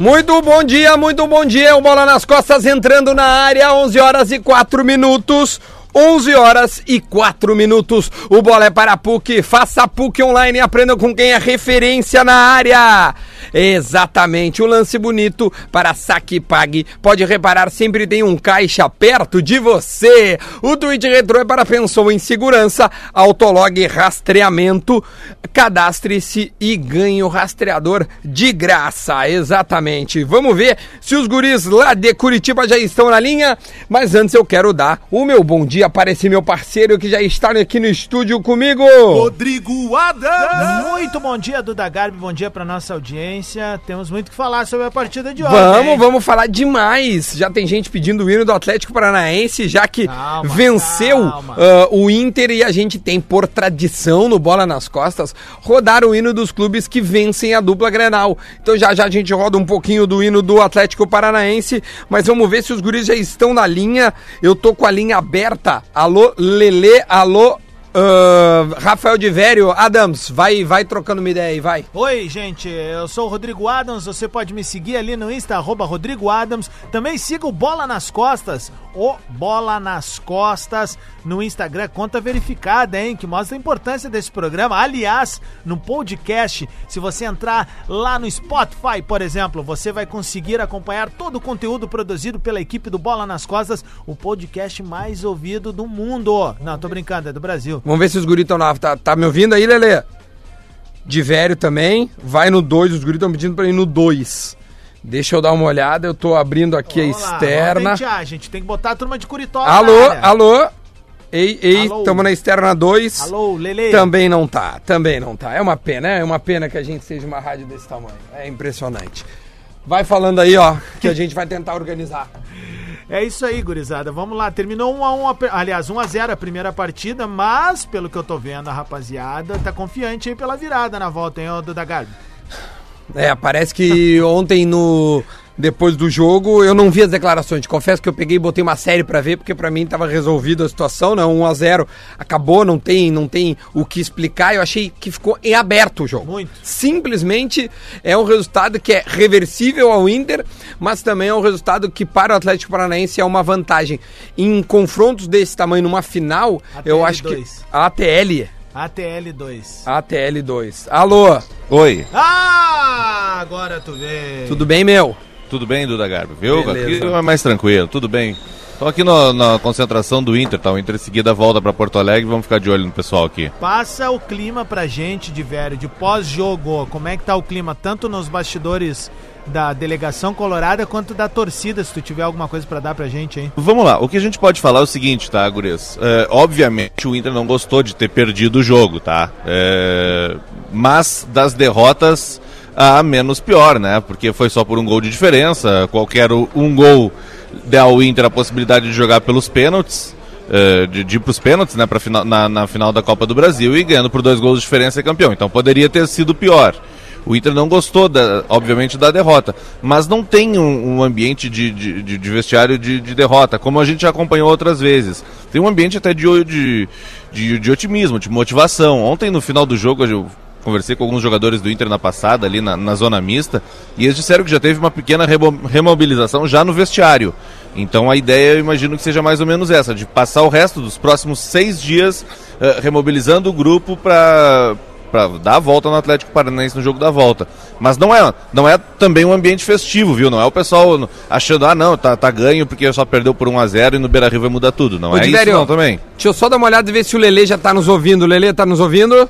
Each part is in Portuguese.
Muito bom dia, muito bom dia. O Bola nas Costas entrando na área, 11 horas e 4 minutos. 11 horas e 4 minutos. O bola é para a PUC. Faça a PUC online e aprenda com quem é referência na área. Exatamente, o lance bonito para saque pague. Pode reparar, sempre tem um caixa perto de você. O tweet retrô é para pensou em segurança, autolog rastreamento. Cadastre-se e ganhe o rastreador de graça. Exatamente. Vamos ver se os guris lá de Curitiba já estão na linha. Mas antes eu quero dar o meu bom dia para esse meu parceiro que já está aqui no estúdio comigo. Rodrigo Adams. Muito bom dia, Duda Garbi. Bom dia para nossa audiência. Temos muito que falar sobre a partida de ontem. Vamos, vamos falar demais. Já tem gente pedindo o hino do Atlético Paranaense, já que calma, venceu calma. Uh, o Inter e a gente tem, por tradição no Bola nas Costas, rodar o hino dos clubes que vencem a dupla Grenal. Então já já a gente roda um pouquinho do hino do Atlético Paranaense, mas vamos ver se os guris já estão na linha. Eu tô com a linha aberta. Alô, Lele, alô, Uh, Rafael de Vério, Adams, vai, vai trocando uma ideia aí, vai. Oi, gente, eu sou o Rodrigo Adams, você pode me seguir ali no Insta, arroba Rodrigo Adams. Também siga o Bola nas Costas, o Bola nas Costas, no Instagram, conta verificada, hein, que mostra a importância desse programa. Aliás, no podcast, se você entrar lá no Spotify, por exemplo, você vai conseguir acompanhar todo o conteúdo produzido pela equipe do Bola nas Costas, o podcast mais ouvido do mundo. Não, tô brincando, é do Brasil. Vamos ver se os guris estão lá. Tá, tá me ouvindo aí, Lele? De velho também. Vai no 2, os guris estão pedindo pra ir no 2. Deixa eu dar uma olhada, eu tô abrindo aqui Vamos a externa. Lá, a gente tem que botar a turma de Curitiba. Alô, alô? Ei, ei, estamos na externa 2. Alô, Lele. Também não tá, também não tá. É uma pena, é uma pena que a gente seja uma rádio desse tamanho. É impressionante. Vai falando aí, ó, que a gente vai tentar organizar. É isso aí, gurizada. Vamos lá. Terminou 1 a 1 aliás, 1 a 0 a primeira partida, mas pelo que eu tô vendo, a rapaziada tá confiante aí pela virada na volta, hein, ô Duda Garbi? É, parece que ontem no depois do jogo, eu não vi as declarações. Confesso que eu peguei e botei uma série para ver, porque para mim estava resolvida a situação, né? 1 a 0 acabou, não tem, não tem o que explicar. Eu achei que ficou em aberto o jogo. Muito. Simplesmente é um resultado que é reversível ao Inter, mas também é um resultado que para o Atlético Paranaense é uma vantagem. Em confrontos desse tamanho numa final, ATL eu acho 2. que ATL ATL2. ATL2. Alô? Oi. Ah, agora tu vê. Tudo bem, meu? Tudo bem, Duda Garbi, viu? Beleza. Aqui é mais tranquilo, tudo bem. Estou aqui no, na concentração do Inter, tá? O Inter em seguida volta para Porto Alegre, vamos ficar de olho no pessoal aqui. Passa o clima pra gente de velho, de pós-jogo. Como é que tá o clima, tanto nos bastidores da delegação colorada quanto da torcida, se tu tiver alguma coisa para dar pra gente hein? Vamos lá, o que a gente pode falar é o seguinte, tá, Gurias? É, obviamente o Inter não gostou de ter perdido o jogo, tá? É, mas das derrotas a menos pior, né? Porque foi só por um gol de diferença. Qualquer um gol dá ao Inter a possibilidade de jogar pelos pênaltis. Uh, de, de ir para os pênaltis né, pra final, na, na final da Copa do Brasil e ganhando por dois gols de diferença é campeão. Então poderia ter sido pior. O Inter não gostou, da, obviamente, da derrota, mas não tem um, um ambiente de, de, de vestiário de, de, derrota, como a gente já acompanhou outras vezes. Tem um ambiente até de, de otimismo, de motivação. Ontem, no final do jogo, eu conversei com alguns jogadores do Inter na passada, ali na, na zona mista, e eles disseram que já teve uma pequena remobilização já no vestiário. Então a ideia, eu imagino que seja mais ou menos essa, de passar o resto dos próximos seis dias uh, remobilizando o grupo para para dar a volta no Atlético Paranaense no jogo da volta. Mas não é, não é também um ambiente festivo, viu? Não é o pessoal achando, ah, não, tá, tá ganho porque só perdeu por 1 a 0 e no Beira-Rio vai mudar tudo. Não Ô, é isso não também. Deixa eu só dar uma olhada e ver se o Lele já tá nos ouvindo. Lele tá nos ouvindo?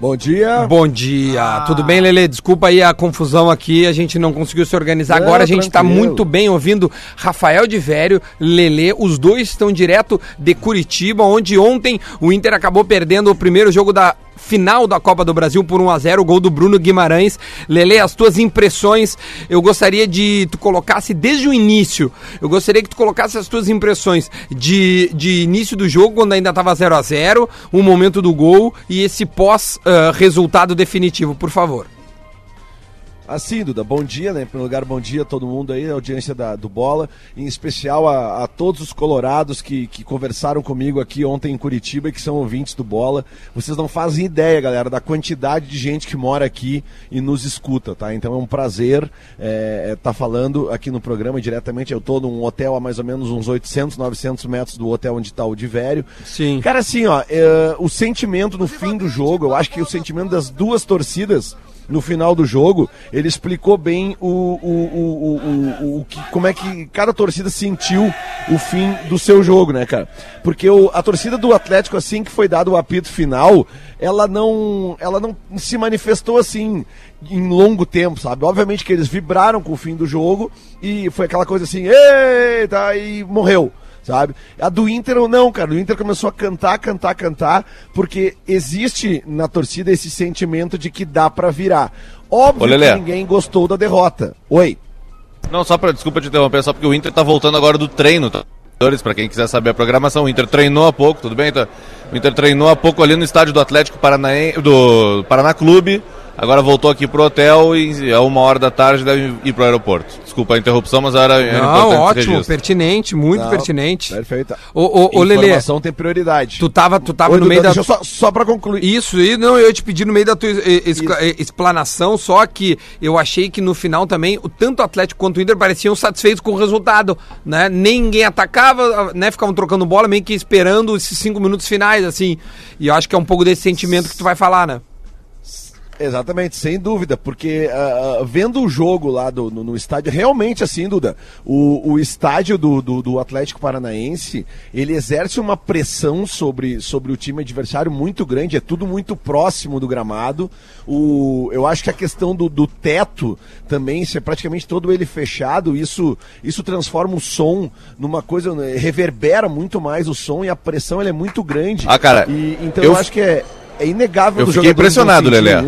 Bom dia. Bom dia. Ah. Tudo bem, Lele? Desculpa aí a confusão aqui, a gente não conseguiu se organizar. Agora a gente está muito bem ouvindo Rafael de Vério, Lele, os dois estão direto de Curitiba, onde ontem o Inter acabou perdendo o primeiro jogo da final da Copa do Brasil por 1 a 0 o gol do Bruno Guimarães. Lele, as tuas impressões, eu gostaria de tu colocasse desde o início, eu gostaria que tu colocasse as tuas impressões de, de início do jogo, quando ainda estava 0 a 0 o momento do gol e esse pós uh, resultado definitivo, por favor. Assim, Duda, bom dia, né? Em primeiro lugar, bom dia a todo mundo aí, a audiência da, do Bola, em especial a, a todos os colorados que, que conversaram comigo aqui ontem em Curitiba e que são ouvintes do Bola. Vocês não fazem ideia, galera, da quantidade de gente que mora aqui e nos escuta, tá? Então é um prazer estar é, é, tá falando aqui no programa diretamente. Eu tô num hotel a mais ou menos uns 800, 900 metros do hotel onde está o Divério. Sim. Cara, assim, ó, é, o sentimento no fim do jogo, eu acho que o sentimento das duas torcidas no final do jogo, ele explicou bem o, o, o, o, o, que, como é que cada torcida sentiu o fim do seu jogo, né, cara? Porque o, a torcida do Atlético, assim que foi dado o apito final, ela não, ela não se manifestou assim em longo tempo, sabe? Obviamente que eles vibraram com o fim do jogo e foi aquela coisa assim, eita, e morreu sabe? A do Inter ou não, cara. O Inter começou a cantar, cantar, cantar, porque existe na torcida esse sentimento de que dá para virar. Óbvio Ô, que ninguém gostou da derrota. Oi. Não, só para desculpa te interromper, só porque o Inter tá voltando agora do treino, tá? Para quem quiser saber a programação, o Inter treinou há pouco, tudo bem? Então, o Inter treinou há pouco ali no estádio do Atlético Paranaense, do Paraná Clube. Agora voltou aqui pro hotel e a uma hora da tarde deve ir pro aeroporto. Desculpa a interrupção, mas era, era Não, ótimo, pertinente, muito Não, pertinente. Perfeita. Ô, ô, ô Lelê, Informação tem prioridade. tu tava, tu tava Oi, no meio da... Só, só pra concluir. Isso, e não, eu ia te pedir no meio da tua es- es- explanação, só que eu achei que no final também, o tanto o Atlético quanto o Inter pareciam satisfeitos com o resultado, né? Nem ninguém atacava, né? Ficavam trocando bola, meio que esperando esses cinco minutos finais, assim. E eu acho que é um pouco desse sentimento que tu vai falar, né? Exatamente, sem dúvida, porque ah, vendo o jogo lá do, no, no estádio, realmente assim, Duda, o, o estádio do, do, do Atlético Paranaense, ele exerce uma pressão sobre, sobre o time adversário muito grande, é tudo muito próximo do gramado. O, eu acho que a questão do, do teto também, se é praticamente todo ele fechado, isso, isso transforma o som numa coisa, né, reverbera muito mais o som e a pressão é muito grande. Ah, cara, E, então eu eu, acho que é, é inegável eu fiquei impressionado, Lelé.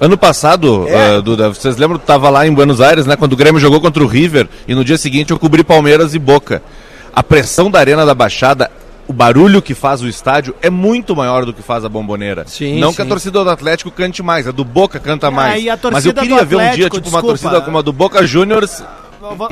Ano passado, É. ah, Duda, vocês lembram que tava lá em Buenos Aires, né? Quando o Grêmio jogou contra o River e no dia seguinte eu cobri Palmeiras e Boca. A pressão da Arena da Baixada, o barulho que faz o estádio é muito maior do que faz a bomboneira. Sim, Não que a sim. torcida do Atlético cante mais, a do Boca canta mais. e a Mas eu queria do ver um dia, tipo, uma torcida como a do Boca Juniors. Vou,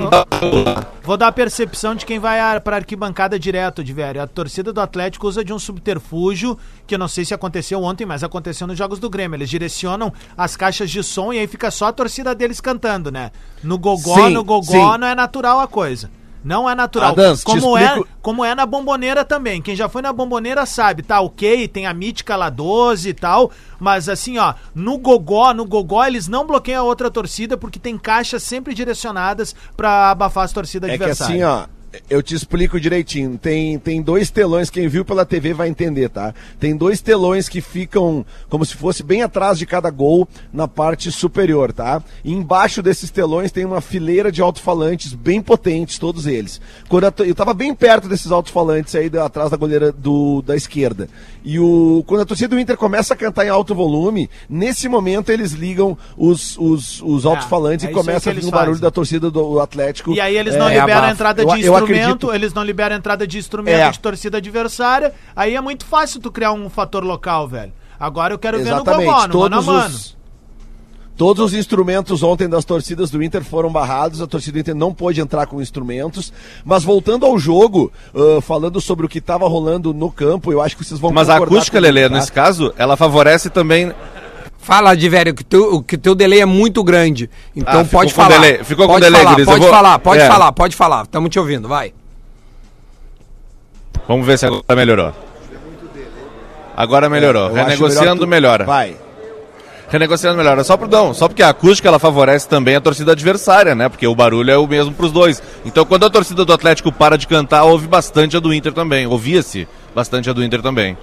vou- dar a percepção de quem vai a- pra arquibancada direto, de velho. A torcida do Atlético usa de um subterfúgio, que eu não sei se aconteceu ontem, mas aconteceu nos Jogos do Grêmio. Eles direcionam as caixas de som e aí fica só a torcida deles cantando, né? No gogó, Sim, no gogó sim. não é natural a coisa. Não é natural. Adams, como, é, como é na bomboneira também. Quem já foi na bomboneira sabe, tá ok, tem a mítica lá 12 e tal, mas assim, ó, no gogó, no gogó eles não bloqueiam a outra torcida porque tem caixas sempre direcionadas pra abafar as torcidas É que adversárias. assim, ó, eu te explico direitinho. Tem, tem dois telões, quem viu pela TV vai entender, tá? Tem dois telões que ficam como se fosse bem atrás de cada gol na parte superior, tá? E embaixo desses telões tem uma fileira de alto-falantes bem potentes, todos eles. Quando to- eu tava bem perto desses alto-falantes aí atrás da goleira do, da esquerda. E o, quando a torcida do Inter começa a cantar em alto volume, nesse momento eles ligam os, os, os alto-falantes é e isso aí começa a vir o barulho da torcida do Atlético. E aí eles não É, liberam a entrada Eu- de eu instrumento, acredito- eles não liberam a entrada de instrumento É. de torcida adversária. Aí é muito fácil tu criar um fator local, velho. Agora eu quero ver no Exatamente. gogó, no mano a todos mano. os Todos os instrumentos ontem das torcidas do Inter foram barrados, a torcida do Inter não pôde entrar com instrumentos. Mas voltando ao jogo, ah, falando sobre o que estava rolando no campo, eu acho que vocês vão Mas a acústica, Lelê, tá? nesse caso, ela favorece também. Fala, de velho, que teu, que teu delay é muito grande. Então Ah, pode com falar. delay, ficou com pode delay, falar, pode vou- falar, pode É. falar, pode falar. Estamos te ouvindo, vai. Vamos ver se agora melhorou. Agora melhorou. Acho Renegociando tu- melhora. Vai. Renegociando melhora. Só, por, não, só porque a acústica ela favorece também a torcida adversária, né? Porque o barulho é o mesmo pros dois. Então quando a torcida do Atlético para de cantar, ouve bastante a do Inter também. Ouvia-se bastante a do Inter também.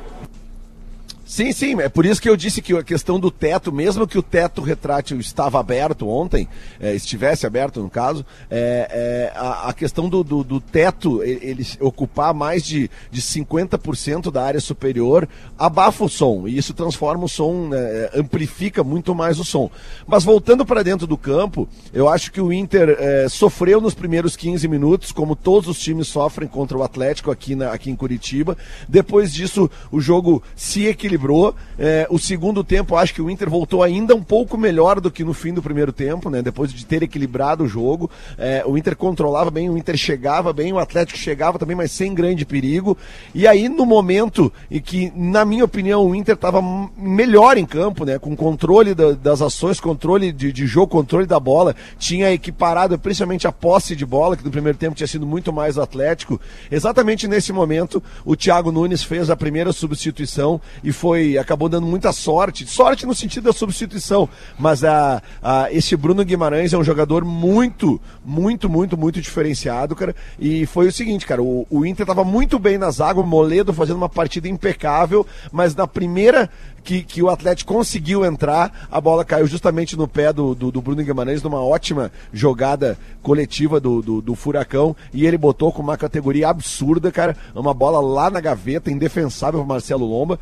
Sim, sim, é por isso que eu disse que a questão do teto, mesmo que o teto retrátil estava aberto ontem, eh, estivesse aberto no caso, é, é, a, a questão do, do, do teto, ele, ocupar mais de, de 50% da área superior, abafa o som, e isso transforma o som, eh, amplifica muito mais o som. Mas voltando para dentro do campo, eu acho que o Inter sofreu nos primeiros 15 minutos, como todos os times sofrem contra o Atlético aqui, na, aqui em Curitiba. Depois disso, o jogo se equilibrou desequilibrou. É, o segundo tempo, acho que o Inter voltou ainda um pouco melhor do que no fim do primeiro tempo, né? Depois de ter equilibrado o jogo. É, o Inter controlava bem, o Inter chegava bem, o Atlético chegava também, mas sem grande perigo. E aí, no momento em que, na minha opinião, o Inter estava melhor em campo, né? Com controle da, das ações, controle de, de, jogo, controle da bola, tinha equiparado principalmente a posse de bola, que no primeiro tempo tinha sido muito mais o Atlético. Exatamente nesse momento, o Thiago Nunes fez a primeira substituição e foi acabou dando muita sorte. Sorte no sentido da substituição, mas a, a, esse Bruno Guimarães é um jogador muito, muito, muito, muito diferenciado, cara. E foi o seguinte, cara, o, o Inter estava muito bem na zaga, o Moledo fazendo uma partida impecável, mas na primeira que, que o Atlético conseguiu entrar, a bola caiu justamente no pé do, do, do Bruno Guimarães, numa ótima jogada coletiva do, do, do, Furacão, e ele botou com uma categoria absurda, cara, uma bola lá na gaveta, indefensável para Marcelo Lomba.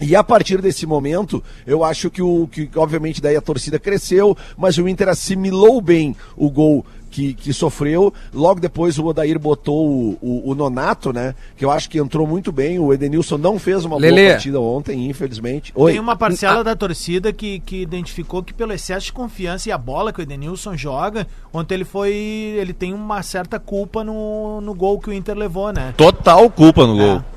E a partir desse momento, eu acho que o que obviamente daí a torcida cresceu, mas o Inter assimilou bem o gol que, que sofreu. Logo depois o Odair botou o, o, o, Nonato, né? Que eu acho que entrou muito bem. O Edenilson não fez uma Lelê. boa partida ontem, infelizmente. Oi. Tem uma parcela ah. da torcida que, que identificou que pelo excesso de confiança e a bola que o Edenilson joga, ontem ele foi. ele tem uma certa culpa no, no gol que o Inter levou, né? Total culpa no gol. É.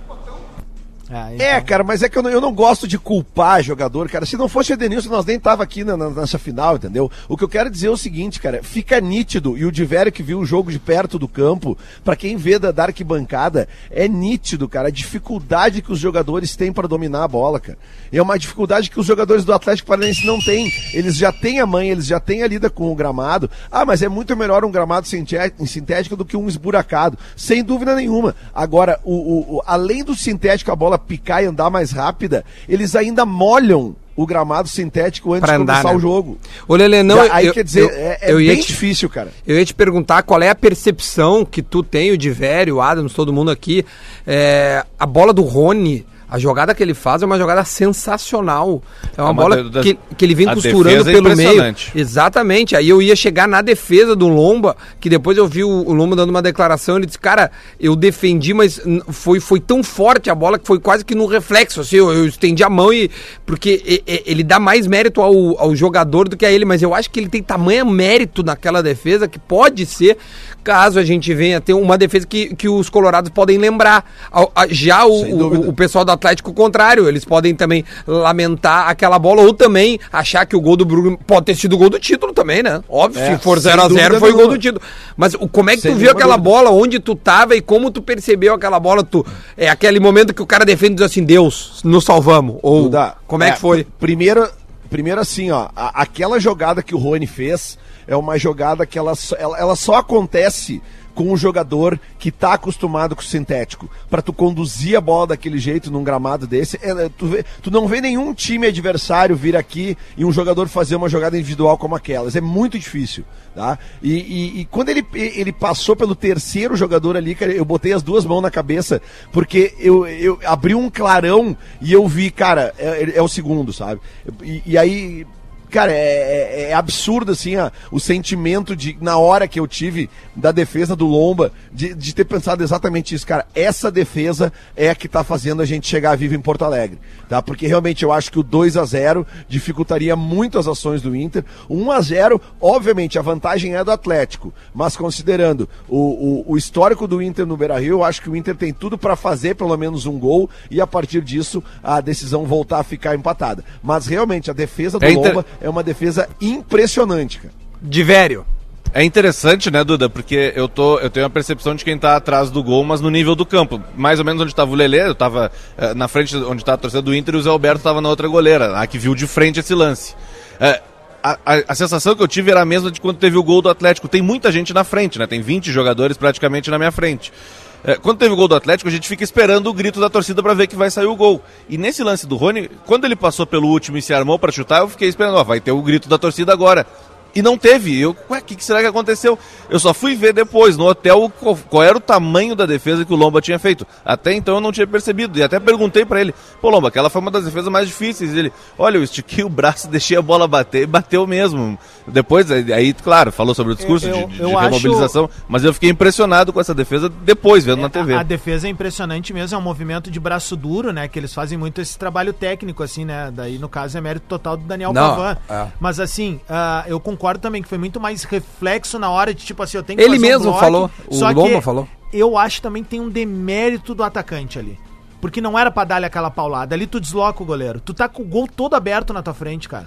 Ah, então... É, cara, mas é que eu não, eu não, gosto de culpar jogador, cara. Se não fosse o Edenilson, nós nem tava aqui na, na, nessa final, entendeu? O que eu quero dizer é o seguinte, cara, fica nítido, e o Diverio que viu o jogo de perto do campo, para quem vê da, da arquibancada, é nítido, cara, a dificuldade que os jogadores têm para dominar a bola, cara. E é uma dificuldade que os jogadores do Atlético Paranaense não têm. Eles já têm a mãe, eles já têm a lida com o gramado. Ah, mas é muito melhor um gramado sintético do que um esburacado. Sem dúvida nenhuma. Agora, o, o, o além do sintético, a bola picar e andar mais rápida, eles ainda molham o gramado sintético antes pra de andar, começar né? o jogo. Ô, Lelê, não, aí eu, quer dizer, eu, é, é eu bem te, difícil, cara. Eu ia te perguntar qual é a percepção que tu tem, o de o Adams, todo mundo aqui. É, a bola do Rony a jogada que ele faz é uma jogada sensacional. É uma, é uma bola da, que, que ele vem costurando é pelo meio. Exatamente. Aí eu ia chegar na defesa do Lomba, que depois eu vi o, o Lomba dando uma declaração. Ele disse: Cara, eu defendi, mas foi, foi tão forte a bola que foi quase que no reflexo. Assim, eu, eu estendi a mão e. Porque ele dá mais mérito ao, ao jogador do que a ele, mas eu acho que ele tem tamanho mérito naquela defesa que pode ser, caso a gente venha ter uma defesa que, que os colorados podem lembrar. Já o, o, o pessoal da Atlético contrário. Eles podem também lamentar aquela bola ou também achar que o gol do Bruno pode ter sido o gol do título também, né? Óbvio, é, se for 0 a 0 foi o gol do título. Mas o, como é que sem tu viu aquela dúvida. bola, onde tu tava e como tu percebeu aquela bola? Tu, é aquele momento que o cara defende e diz assim, Deus, nos salvamos. Ou Duda, como é, é, que foi? Primeiro, primeiro assim, ó, a, aquela jogada que o Rony fez é uma jogada que ela, ela, ela só acontece com um jogador que está acostumado com o sintético. Para tu conduzir a bola daquele jeito num gramado desse, é, tu, vê, tu, não vê nenhum time adversário vir aqui e um jogador fazer uma jogada individual como aquelas. É muito difícil. Tá? E, e, e quando ele, ele passou pelo terceiro jogador ali, cara, eu botei as duas mãos na cabeça, porque eu, eu abri um clarão e eu vi, cara, é, é o segundo, sabe? E, e aí Cara, é, é, é absurdo, assim, ó, o sentimento de, na hora que eu tive da defesa do Lomba, de, de ter pensado exatamente isso, cara. Essa defesa é a que tá fazendo a gente chegar vivo em Porto Alegre, tá? Porque realmente eu acho que o 2 a 0 dificultaria muito as ações do Inter. 1 a 0 obviamente, a vantagem é do Atlético, mas considerando o, o, o histórico do Inter no Beira Rio, eu acho que o Inter tem tudo para fazer pelo menos um gol e a partir disso a decisão voltar a ficar empatada. Mas realmente, a defesa do é Lomba. É uma defesa impressionante, cara. De velho. É interessante, né, Duda? Porque eu, tô, eu tenho a percepção de quem tá atrás do gol, mas no nível do campo. Mais ou menos onde estava o Lelê, eu tava uh, na frente onde estava a torcida do Inter e o Zé Alberto estava na outra goleira, a que viu de frente esse lance. Uh, a, a, a, sensação que eu tive era a mesma de quando teve o gol do Atlético. Tem muita gente na frente, né? Tem 20 jogadores praticamente na minha frente. É, quando teve o gol do Atlético, a gente fica esperando o grito da torcida para ver que vai sair o gol. E nesse lance do Rony, quando ele passou pelo último e se armou para chutar, eu fiquei esperando, ó, vai ter o grito da torcida agora. E não teve. Eu, ué, o que, que será que aconteceu? Eu só fui ver depois, no hotel, qual, qual, era o tamanho da defesa que o Lomba tinha feito. Até então eu não tinha percebido. E até perguntei para ele, pô, Lomba, aquela foi uma das defesas mais difíceis. E ele, olha, eu estiquei o braço, deixei a bola bater e bateu mesmo. Depois, aí, claro, falou sobre o discurso eu, eu, de, de remobilização, acho... mas eu fiquei impressionado com essa defesa depois, vendo é, na TV. A, a, defesa é impressionante mesmo, é um movimento de braço duro, né? Que eles fazem muito esse trabalho técnico, assim, né? Daí, no caso, é mérito total do Daniel não, Pavan. É. Mas assim, uh, eu concordo também que foi muito mais reflexo na hora de, tipo assim, eu tenho que Ele mesmo um bloco, falou, o Lomba falou. Eu acho também que tem um demérito do atacante ali. Porque não era pra dar-lhe aquela paulada. Ali tu desloca o goleiro. Tu tá com o gol todo aberto na tua frente, cara.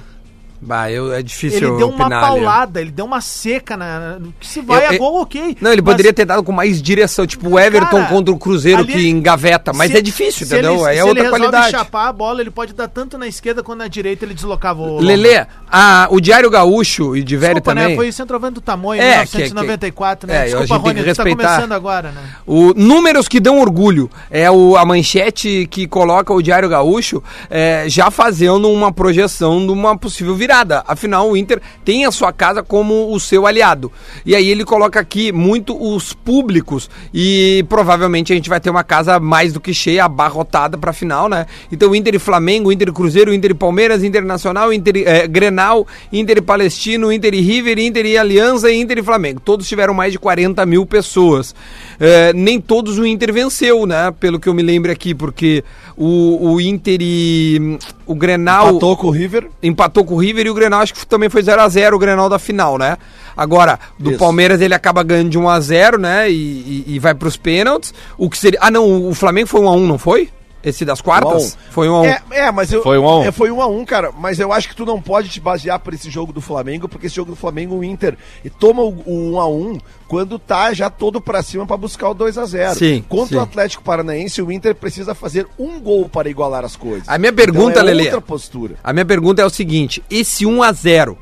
Bah, eu, é difícil Ele deu uma paulada, ele deu uma seca na. Que se vai eu, a gol, ok. Não, ele mas... poderia ter dado com mais direção, tipo o Everton Cara, contra o Cruzeiro que engaveta, mas se, é difícil, entendeu? Ele, é se outra ele qualidade. Se chapar a bola, ele pode dar tanto na esquerda quanto na direita, ele deslocava o. Lele, a, o Diário Gaúcho e de Velho Desculpa, também. Né? Foi centroavante do tamanho, é, 1994, que, que, né? É, Desculpa, Rony, que respeitar. tá começando agora, né? O, números que dão orgulho. É o, a manchete que coloca o Diário Gaúcho é, já fazendo uma projeção de uma possível virada. Afinal, o Inter tem a sua casa como o seu aliado. E aí ele coloca aqui muito os públicos e provavelmente a gente vai ter uma casa mais do que cheia, abarrotada para final, né? Então Inter e Flamengo, Inter e Cruzeiro, Inter e Palmeiras, Internacional, Inter e, é, Grenal, Inter e Palestino, Inter e River, Inter e Aliança e Inter e Flamengo. Todos tiveram mais de 40 mil pessoas. É, nem todos o Inter venceu, né? Pelo que eu me lembro aqui, porque o, o Inter e o Grenal... Empatou com o River. Empatou com o River e o Grenal acho que também foi 0 a 0 o Grenal da final, né? Agora, do Isso. Palmeiras ele acaba ganhando de 1 a 0 né? E, e, e vai pros pênaltis. O que seria. Ah, não, o Flamengo foi 1 a 1 não foi? Esse das quartas? Um foi um a um. É, é, mas eu. Foi um a um. É, foi um a um, cara. Mas eu acho que tu não pode te basear por esse jogo do Flamengo, porque esse jogo do Flamengo, o Inter, e toma o, o um a um quando tá já todo pra cima para buscar o 2 a 0 Sim. Contra sim. o Atlético Paranaense, o Inter precisa fazer um gol para igualar as coisas. A minha pergunta, então, é Lele. outra postura. A minha pergunta é o seguinte: esse 1 a 0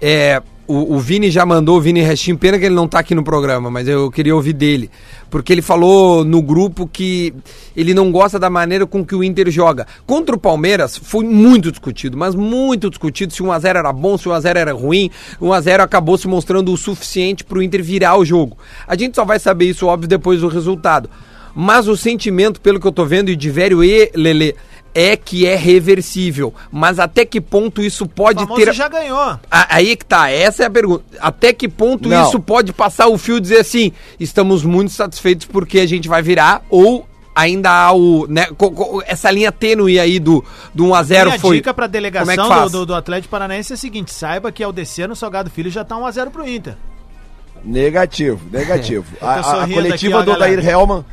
é o, o, Vini já mandou, o Vini Restinho, pena que ele não está aqui no programa, mas eu queria ouvir dele. Porque ele falou no grupo que ele não gosta da maneira com que o Inter joga. Contra o Palmeiras foi muito discutido, mas muito discutido se 1x0 era bom, se 1x0 era ruim. 1x0 acabou se mostrando o suficiente para o Inter virar o jogo. A gente só vai saber isso, óbvio, depois do resultado. Mas o sentimento, pelo que eu estou vendo, e de Vério e Lele, é que é reversível. Mas até que ponto isso pode o ter. já ganhou. Aí que tá, essa é a pergunta. Até que ponto Não. isso pode passar o fio e dizer assim: estamos muito satisfeitos porque a gente vai virar, ou ainda há o. Né, essa linha tênue aí do, do 1x0 Minha foi. A dica pra delegação é do, do, do, Atlético Paranaense é a seguinte: saiba que ao descer no Salgado Filho já tá 1x0 pro Inter. Negativo, negativo. a, a, a, coletiva aqui, ó, do Odair Helman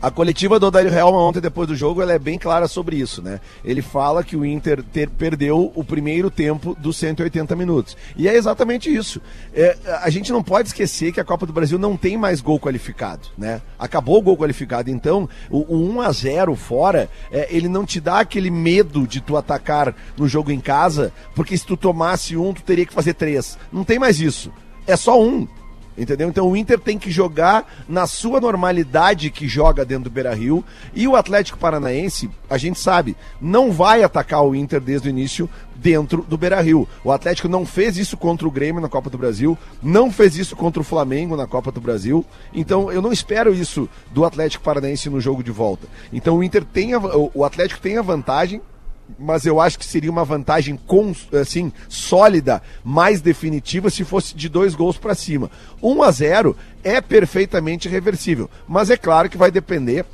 a coletiva do Odair Helman ontem, depois do jogo, ela é bem clara sobre isso, né? Ele fala que o Inter ter, perdeu o primeiro tempo dos 180 minutos. E é exatamente isso. É, a gente não pode esquecer que a Copa do Brasil não tem mais gol qualificado, né? Acabou o gol qualificado, então o, o 1 a 0 fora, é, ele não te dá aquele medo de tu atacar no jogo em casa, porque se tu tomasse um, tu teria que fazer três. Não tem mais isso. É só um. Entendeu? Então o Inter tem que jogar na sua normalidade que joga dentro do Beira Rio. E o Atlético Paranaense, a gente sabe, não vai atacar o Inter desde o início dentro do Beira Rio. O Atlético não fez isso contra o Grêmio na Copa do Brasil, não fez isso contra o Flamengo na Copa do Brasil. Então eu não espero isso do Atlético Paranaense no jogo de volta. Então o Inter tem a, o Atlético tem a vantagem mas eu acho que seria uma vantagem assim sólida, mais definitiva se fosse de dois gols para cima. 1 a 0 é perfeitamente reversível, mas é claro que vai depender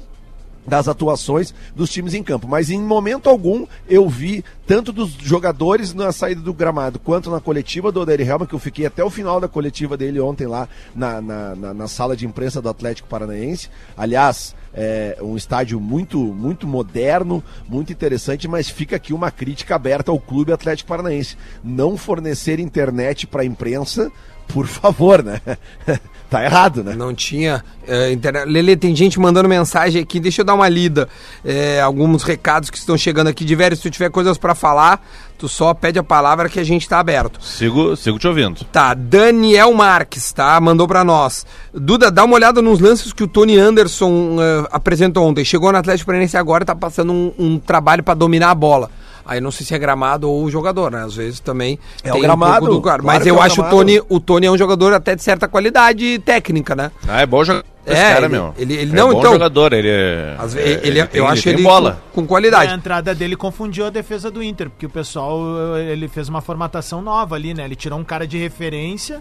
das atuações dos times em campo. Mas em momento algum eu vi, tanto dos jogadores na saída do gramado, quanto na coletiva do Odair Helma, que eu fiquei até o final da coletiva dele ontem lá na, na, na, na sala de imprensa do Atlético Paranaense. Aliás, é um estádio muito, muito moderno, muito interessante, mas fica aqui uma crítica aberta ao Clube Atlético Paranaense. Não fornecer internet para a imprensa por favor, né? tá errado, né? Não tinha é, internet. Lele, tem gente mandando mensagem aqui, deixa eu dar uma lida. É, alguns recados que estão chegando aqui. Diversos, se tu tiver coisas para falar, tu só pede a palavra que a gente tá aberto. Sigo, sigo te ouvindo. Tá, Daniel Marques, tá? Mandou para nós. Duda, dá uma olhada nos lances que o Tony Anderson uh, apresentou ontem. Chegou no Atlético Paranaense agora, tá passando um, um trabalho para dominar a bola Aí não sei se é gramado ou o jogador, né? Às vezes também É o gramado, pouco cara. claro Mas eu é o acho o gramado. Tony, o Tony é um jogador até de certa qualidade técnica, né? Ah, é bom jogador esse É, cara, ele- meu. ele- ele- é não, bom então- jogador, ele é... Às é, vezes, ele, tem- eu acho ele bola. com, com E a qualidade. entrada dele confundiu a defesa do Inter, porque o pessoal, ele fez uma formatação nova ali, né? Ele tirou um cara de referência,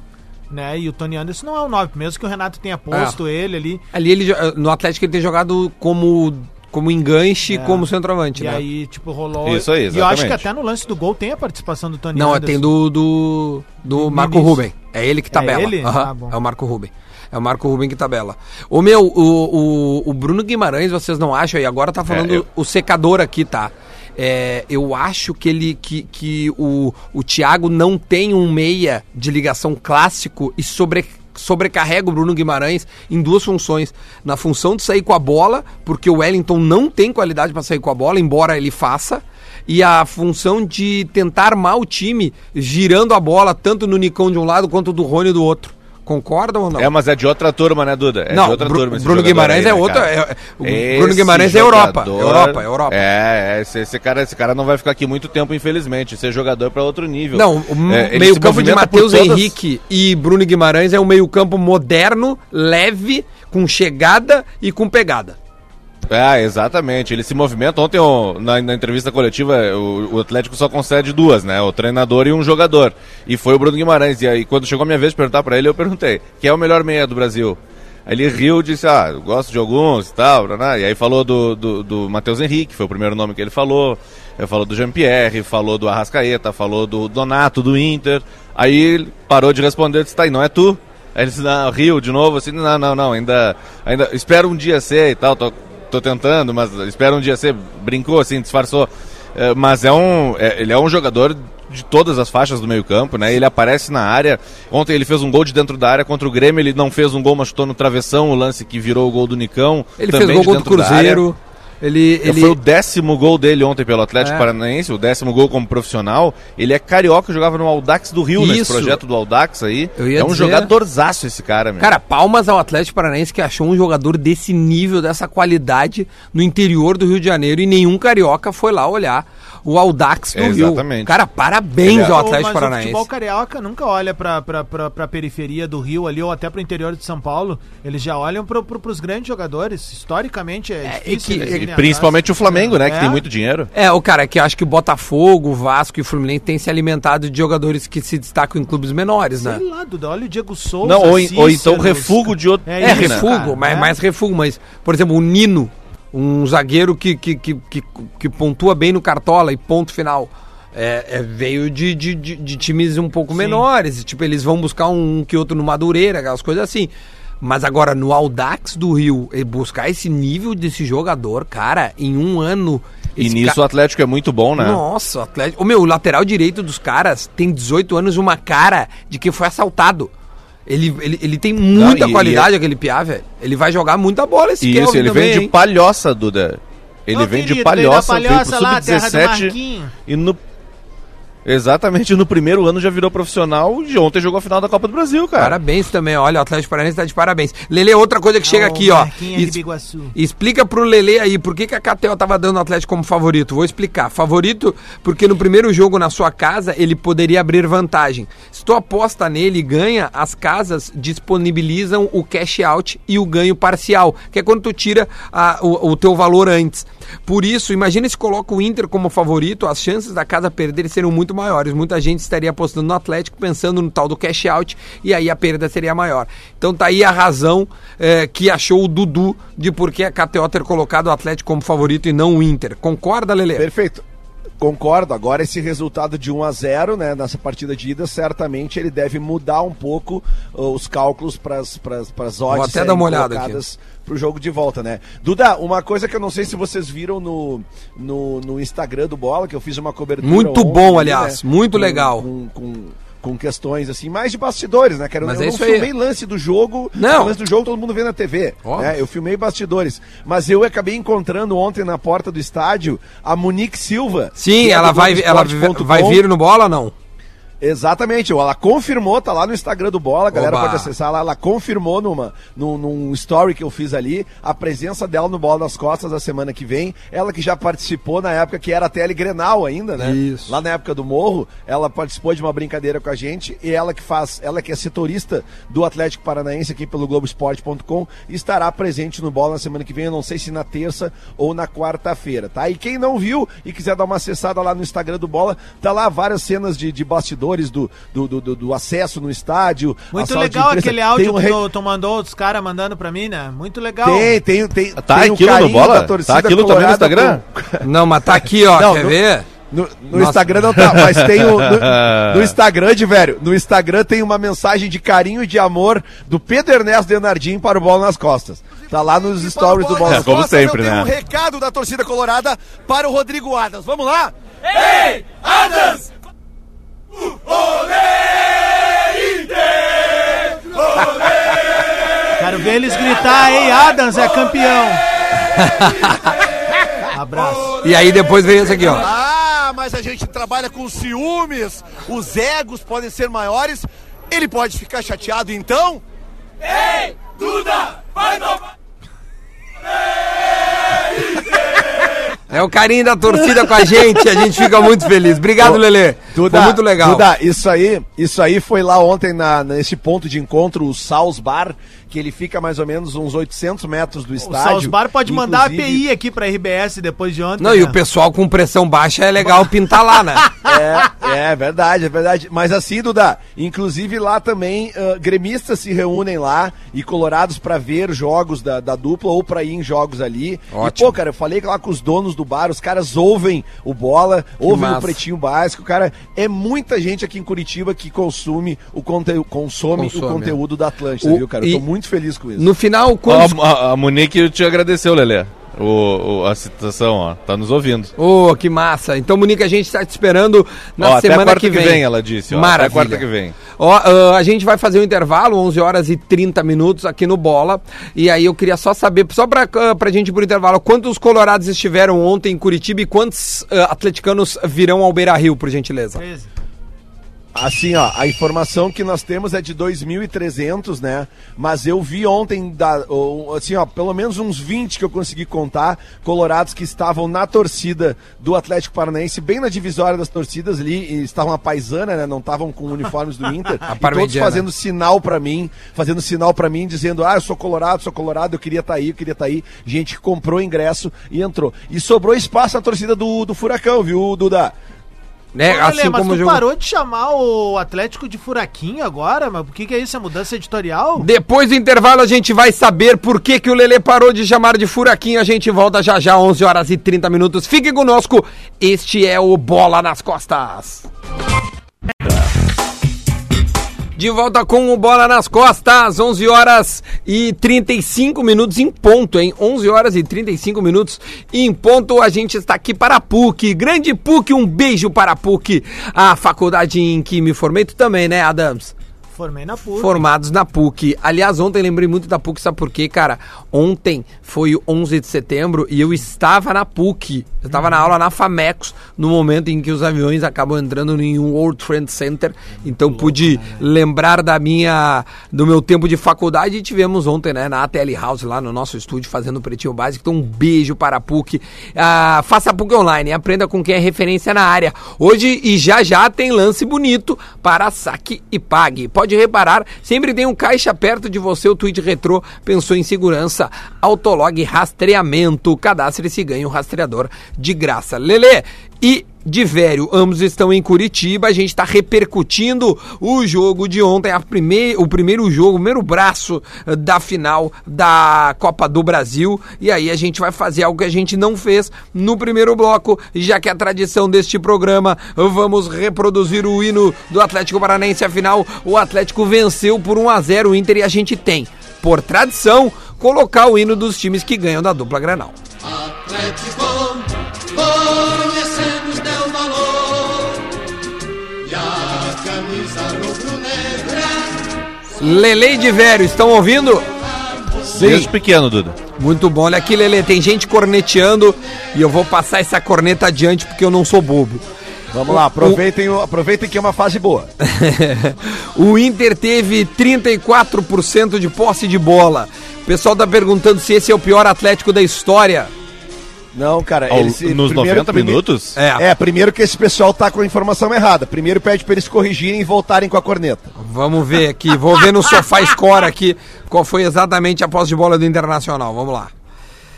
né? E o Tony Anderson não é o 9, mesmo que o Renato tenha posto É. ele ali. Ali ele, no Atlético ele tem jogado como, como enganche, É. como centroavante, E né? aí, tipo, rolou. Isso aí, E eu acho que exatamente. até no lance do gol tem a participação do Tony Não, Anderson. tem do, do, do Marco início. Ruben. É ele que tabela. ele? Aham, Ah, bom. é o Marco Ruben. É o Marco Ruben que tabela. Ô meu, o, o, o Bruno Guimarães, vocês não acham? E agora tá falando É, eu- o secador aqui, tá? É, eu acho que ele que, que o, o Thiago não tem um meia de ligação clássico e sobre, sobrecarrega o Bruno Guimarães em duas funções. Na função de sair com a bola, porque o Wellington não tem qualidade para sair com a bola, embora ele faça. E a função de tentar armar o time girando a bola, tanto no Nicão de um lado quanto do Rony do outro. Concordam ou não? É, mas é de outra turma, né, Duda? É Não, de outra Bru- turma. Bruno Guimarães aí, é né, outra- cara? é- o Esse Bruno Guimarães é Europa, jogador- Europa, Europa. É, é, esse, esse cara, esse cara não vai ficar aqui muito tempo, infelizmente. Ser jogador pra outro nível. Não, o É, ele meio se campo de Matheus todas- Henrique e Bruno Guimarães é um meio campo moderno, leve, com chegada e com pegada. Ah, exatamente. Ele se movimenta. Ontem, na, na entrevista coletiva, o, o Atlético só concede duas, né? O treinador e um jogador. E foi o Bruno Guimarães. E aí, quando chegou a minha vez de perguntar pra ele, eu perguntei: quem é o melhor meia do Brasil? Aí ele riu disse: Ah, gosto de alguns e tal. né? E aí falou do, do, do Matheus Henrique, foi o primeiro nome que ele falou. Ele falou do Jean-Pierre, falou do Arrascaeta, falou do Donato, do Inter. Aí ele parou de responder disse: Tá, e não é tu? Aí ele disse: Não, riu de novo, assim: Não, não, não, ainda, ainda espero um dia ser e tal. Tô, tô tentando, mas espero um dia ser. Brincou assim, disfarçou. É, mas é um, é- ele é um jogador de todas as faixas do meio campo, né? Ele aparece na área. Ontem ele fez um gol de dentro da área contra o Grêmio. Ele não fez um gol, mas chutou no travessão, o lance que virou o gol do Nicão. Ele fez gol o dentro da área. Cruzeiro. Ele, ele... Foi o décimo gol dele ontem pelo Atlético É. Paranaense, o décimo gol como profissional. Ele é carioca, jogava no Audax do Rio, nesse Isso. projeto do Audax aí. É um dizer- jogadorzaço esse cara, meu. Cara, palmas ao Atlético Paranaense que achou um jogador desse nível, dessa qualidade no interior do Rio de Janeiro e nenhum carioca foi lá olhar o Audax do Rio. Exatamente. Cara, parabéns é- ao Atlético mas Paranaense. O futebol carioca nunca olha pra, pra, pra, pra periferia do Rio ali, ou até pro interior de São Paulo. Eles já olham pro, pro, pros grandes jogadores. Historicamente é, É, difícil. e que- E principalmente o. Flamengo, né? Que É. tem muito dinheiro. É, o cara que acho que o Botafogo, o Vasco e o Fluminense têm se alimentado de jogadores que se destacam em clubes menores, né? Sei lá, Duda, olha o Diego Souza. Não, ou, ou então refugo de outro. É É, isso, refugo, cara, mas é. mais refugo, mas, por exemplo, o Nino, um zagueiro que, que, que, que, que pontua bem no cartola e ponto final. É, é, veio de, de, de, de times um pouco menores, tipo, eles vão buscar um que outro no Madureira, aquelas coisas assim. Mas agora, no Audax do Rio, e buscar esse nível desse jogador, cara, em um ano. E nisso ca- o Atlético é muito bom, né? Nossa, o Atlético. O meu, o lateral direito dos caras tem 18 anos uma cara de quem foi assaltado. Ele, ele, ele tem muita e- qualidade, aquele Piá, velho. Ele vai jogar muita bola esse E isso, ele também, vem de hein? palhoça, Duda. Ele Ô, vem de querido, palhoça, veio Palhoça pro lá, terra do sub-17 Marquinho. e no... Exatamente, no primeiro ano já virou profissional e ontem jogou a final da Copa do Brasil, cara. Parabéns também, olha, o Atlético Paranaense tá de parabéns. Lele, outra coisa que chega Ô, aqui, ó. Es-. Explica pro Lele aí por que, que a KTO tava dando o Atlético como favorito. Vou explicar. Favorito porque no primeiro jogo na sua casa ele poderia abrir vantagem. Se tu aposta nele e ganha, as casas disponibilizam o cash out e o ganho parcial, que é quando tu tira a- o, o teu valor antes. Por isso, imagina se coloca o Inter como favorito, as chances da casa perder seriam muito maiores. Muita gente estaria apostando no Atlético, pensando no tal do cash out, e aí a perda seria maior. Então tá aí a razão eh, que achou o Dudu de por que a KTO ter colocado o Atlético como favorito e não o Inter. Concorda, Lele? Perfeito. Concordo. Agora esse resultado de 1 a 0, né, nessa partida de ida, certamente ele deve mudar um pouco uh, os cálculos para as odds Vou até serem dar uma olhada colocadas pro jogo de volta, né? Duda, uma coisa que eu não sei se vocês viram no, no, no Instagram do Bola, que eu fiz uma cobertura Muito ontem bom, ali, aliás, muito com- legal. Com, com, com questões assim, mais de bastidores, né? Quero, Mas eu é não isso aí. filmei lance do jogo, Não. lance do jogo todo mundo vê na TV, né? Eu filmei bastidores, mas eu acabei encontrando ontem na porta do estádio a Monique Silva. Sim, é ela vai, ela vai vir no bola ou não? Exatamente, ela confirmou, tá lá no Instagram do Bola, a galera Oba. pode acessar lá, ela confirmou numa, num, num story que eu fiz ali, a presença dela no Bola nas Costas da semana que vem, ela que já participou na época que era a Tele Grenal ainda, né? Isso. Lá na época do Morro, ela participou de uma brincadeira com a gente, e ela que faz, ela que é setorista do Atlético Paranaense aqui pelo Globoesporte.com, estará presente no Bola na semana que vem, eu não sei se na terça ou na quarta-feira, tá? E quem não viu e quiser dar uma acessada lá no Instagram do Bola, tá lá várias cenas de, de bastidores do, do, do, do- do acesso no estádio. a Muito legal imprensa. aquele áudio um que tu, tu mandou os caras mandando pra mim, né? Muito legal. Tem, tem, tem. Tá tem o aquilo no Bola? da torcida Tá aquilo também no Instagram? com- Não, mas tá aqui, ó. Não, quer no- ver? No, no. Instagram não tá, mas tem o. No, no Instagram, de velho, no Instagram tem uma mensagem de carinho e de amor do Pedro Ernesto Denardim para o Bola nas Costas. Tá lá nos stories do Bola É, nas como Costas. sempre, eu tenho né? um recado da torcida colorada para o Rodrigo Adams. Vamos lá? Quero ver eles gritar, hein? Adams é campeão. Abraço. E aí depois vem esse aqui, ó. Ah, mas a gente trabalha com ciúmes, os egos podem ser maiores. Ele pode ficar chateado então? É o carinho da torcida com a gente, a gente fica muito feliz. Obrigado, Lelê. Duda, Foi muito legal. Duda, isso aí, isso aí foi lá ontem na, nesse ponto de encontro, o Saus Bar, que ele fica mais ou menos uns 800 metros do O estádio. Salzbar pode mandar a API aqui pra RBS depois de ontem. Não, e né? o pessoal com pressão baixa é legal pintar lá, né? É, é verdade, é verdade. Mas assim, Duda, inclusive lá também ah, gremistas se reúnem lá e colorados pra ver jogos da, da dupla ou pra ir em jogos ali. Ótimo. E pô, cara, eu falei lá com os donos do bar, os caras ouvem o bola, ouvem massa. o pretinho básico, cara. É muita gente aqui em Curitiba que consome o, conte consome, Consome, o conteúdo da Atlântida, O- viu, cara? Eu e- tô muito feliz com isso. No final, quando. a, a Monique te agradeceu, Lelê. O, o- a citação, ó. Tá nos ouvindo. Ô, que massa. Então, Monique, a gente tá te esperando na Ó, até semana quarta que que vem. vem, ela disse, ó, até Maravilha. quarta que vem. Ó, ah, a gente vai fazer um intervalo, 11 horas e 30 minutos aqui no Bola. E aí eu queria só saber, só pra, ah, pra gente ir pro intervalo, quantos colorados estiveram ontem em Curitiba e quantos ah, atleticanos virão ao Beira-Rio, por gentileza? 13. Assim, ó, a informação que nós temos é de 2.300, né? Mas eu vi ontem, da, assim, ó, pelo menos uns 20 que eu consegui contar, colorados que estavam na torcida do Atlético Paranaense, bem na divisória das torcidas ali, e estavam a paisana, né? Não estavam com uniformes do Inter. e todos fazendo sinal pra mim, fazendo sinal pra mim, dizendo, ah, eu sou colorado, sou colorado, eu queria estar aí, eu queria estar aí. Gente que comprou ingresso e entrou. E sobrou espaço na torcida do, do Furacão, viu, Duda? Né? Lelê, Assim mas como o tu jogo. parou de chamar o Atlético de furaquinho agora? Mas por que, que é isso? É mudança editorial? Depois do intervalo a gente vai saber por que, que o Lelê parou de chamar de furaquinho. A gente volta já já, 11 horas e 30 minutos. Fiquem conosco. Este é o Bola nas Costas. De volta com o Bola nas Costas, 11 horas e 35 minutos em ponto, hein? 11 horas e 35 minutos em ponto. A gente está aqui para a PUC. Grande PUC, um beijo para a PUC, a faculdade em que me formei. Tu também, né, Adams? Formei na PUC. formados na PUC. Aliás, ontem lembrei muito da PUC, sabe por quê, cara? Ontem foi o 11 de setembro e eu estava na PUC. Eu estava na aula na Famecos, no momento em que os aviões acabam entrando em um World Trade Center. Então pude lembrar da minha do meu tempo de faculdade e tivemos ontem, né, na ATL House lá no nosso estúdio fazendo o Pretinho Básico. Então um beijo para a PUC. Ah, faça a PUC online, aprenda com quem é referência na área. Hoje e já já tem lance bonito para saque e pague. Pode reparar, sempre tem um caixa perto de você. O tweet retrô pensou em segurança. Autolog rastreamento. Cadastre-se e ganhe um rastreador de graça. Lele e de Vério, ambos estão em Curitiba. A gente está repercutindo o jogo de ontem, a prime o primeiro jogo, o primeiro braço eh, da final da Copa do Brasil. E aí a gente vai fazer algo que a gente não fez no primeiro bloco, já que é a tradição deste programa. Vamos reproduzir o hino do Atlético Paranaense. Afinal, o Atlético venceu por 1 a 0 o Inter e a gente tem, por tradição, colocar o hino dos times que ganham da dupla Granal. Atlético, Lele de Vério, estão ouvindo? Desde pequeno, Duda. Muito bom. Olha aqui, Lele, tem gente corneteando e eu vou passar essa corneta adiante porque eu não sou bobo. Vamos lá, aproveitem, o- aproveitem que é uma fase boa. o Inter teve 34% de posse de bola. O pessoal tá perguntando se esse é o pior Atlético da história. Não, cara, Ao- eles- nos 90 minutos? É, É, primeiro que esse pessoal tá com a informação errada. Primeiro pede pra eles corrigirem e voltarem com a corneta. vamos ver aqui. Vou ver no Sofá Score aqui qual foi exatamente a posse de bola do Internacional. Vamos lá.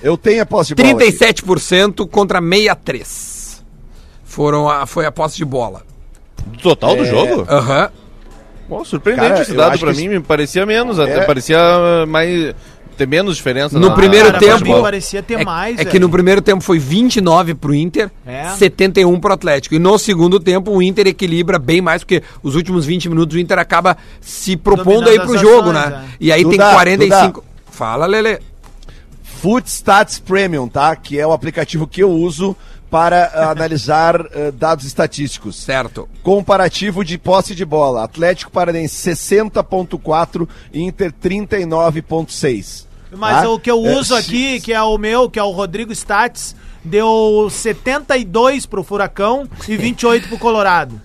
Eu tenho a posse de bola. aqui. 37% contra 63%. Foram a, foi a posse de bola. Do total do jogo? Aham. Pô, surpreendente Cara, esse dado pra mim, me parecia menos, até É. parecia uh, mais. Ter menos diferença. No na- primeiro Cara, tempo- mim parecia ter É, mais, é que velho. no primeiro tempo foi 29 pro Inter, É. 71 pro Atlético. E no segundo tempo o Inter equilibra bem mais, porque os últimos 20 minutos o Inter acaba se propondo Dominando aí pro ações, jogo, né? é. E aí Duda, tem 45. Fala, Lele. Food Stats Premium, tá? Que é o aplicativo que eu uso para ah, analisar ah, dados estatísticos. Certo. Comparativo de posse de bola. Atlético Paranaense 60.4, Inter 39.6. Mas tá? o que eu É, uso se- aqui, que é o meu, que é o Rodrigo Stats, deu 72 pro Furacão e 28 pro Colorado.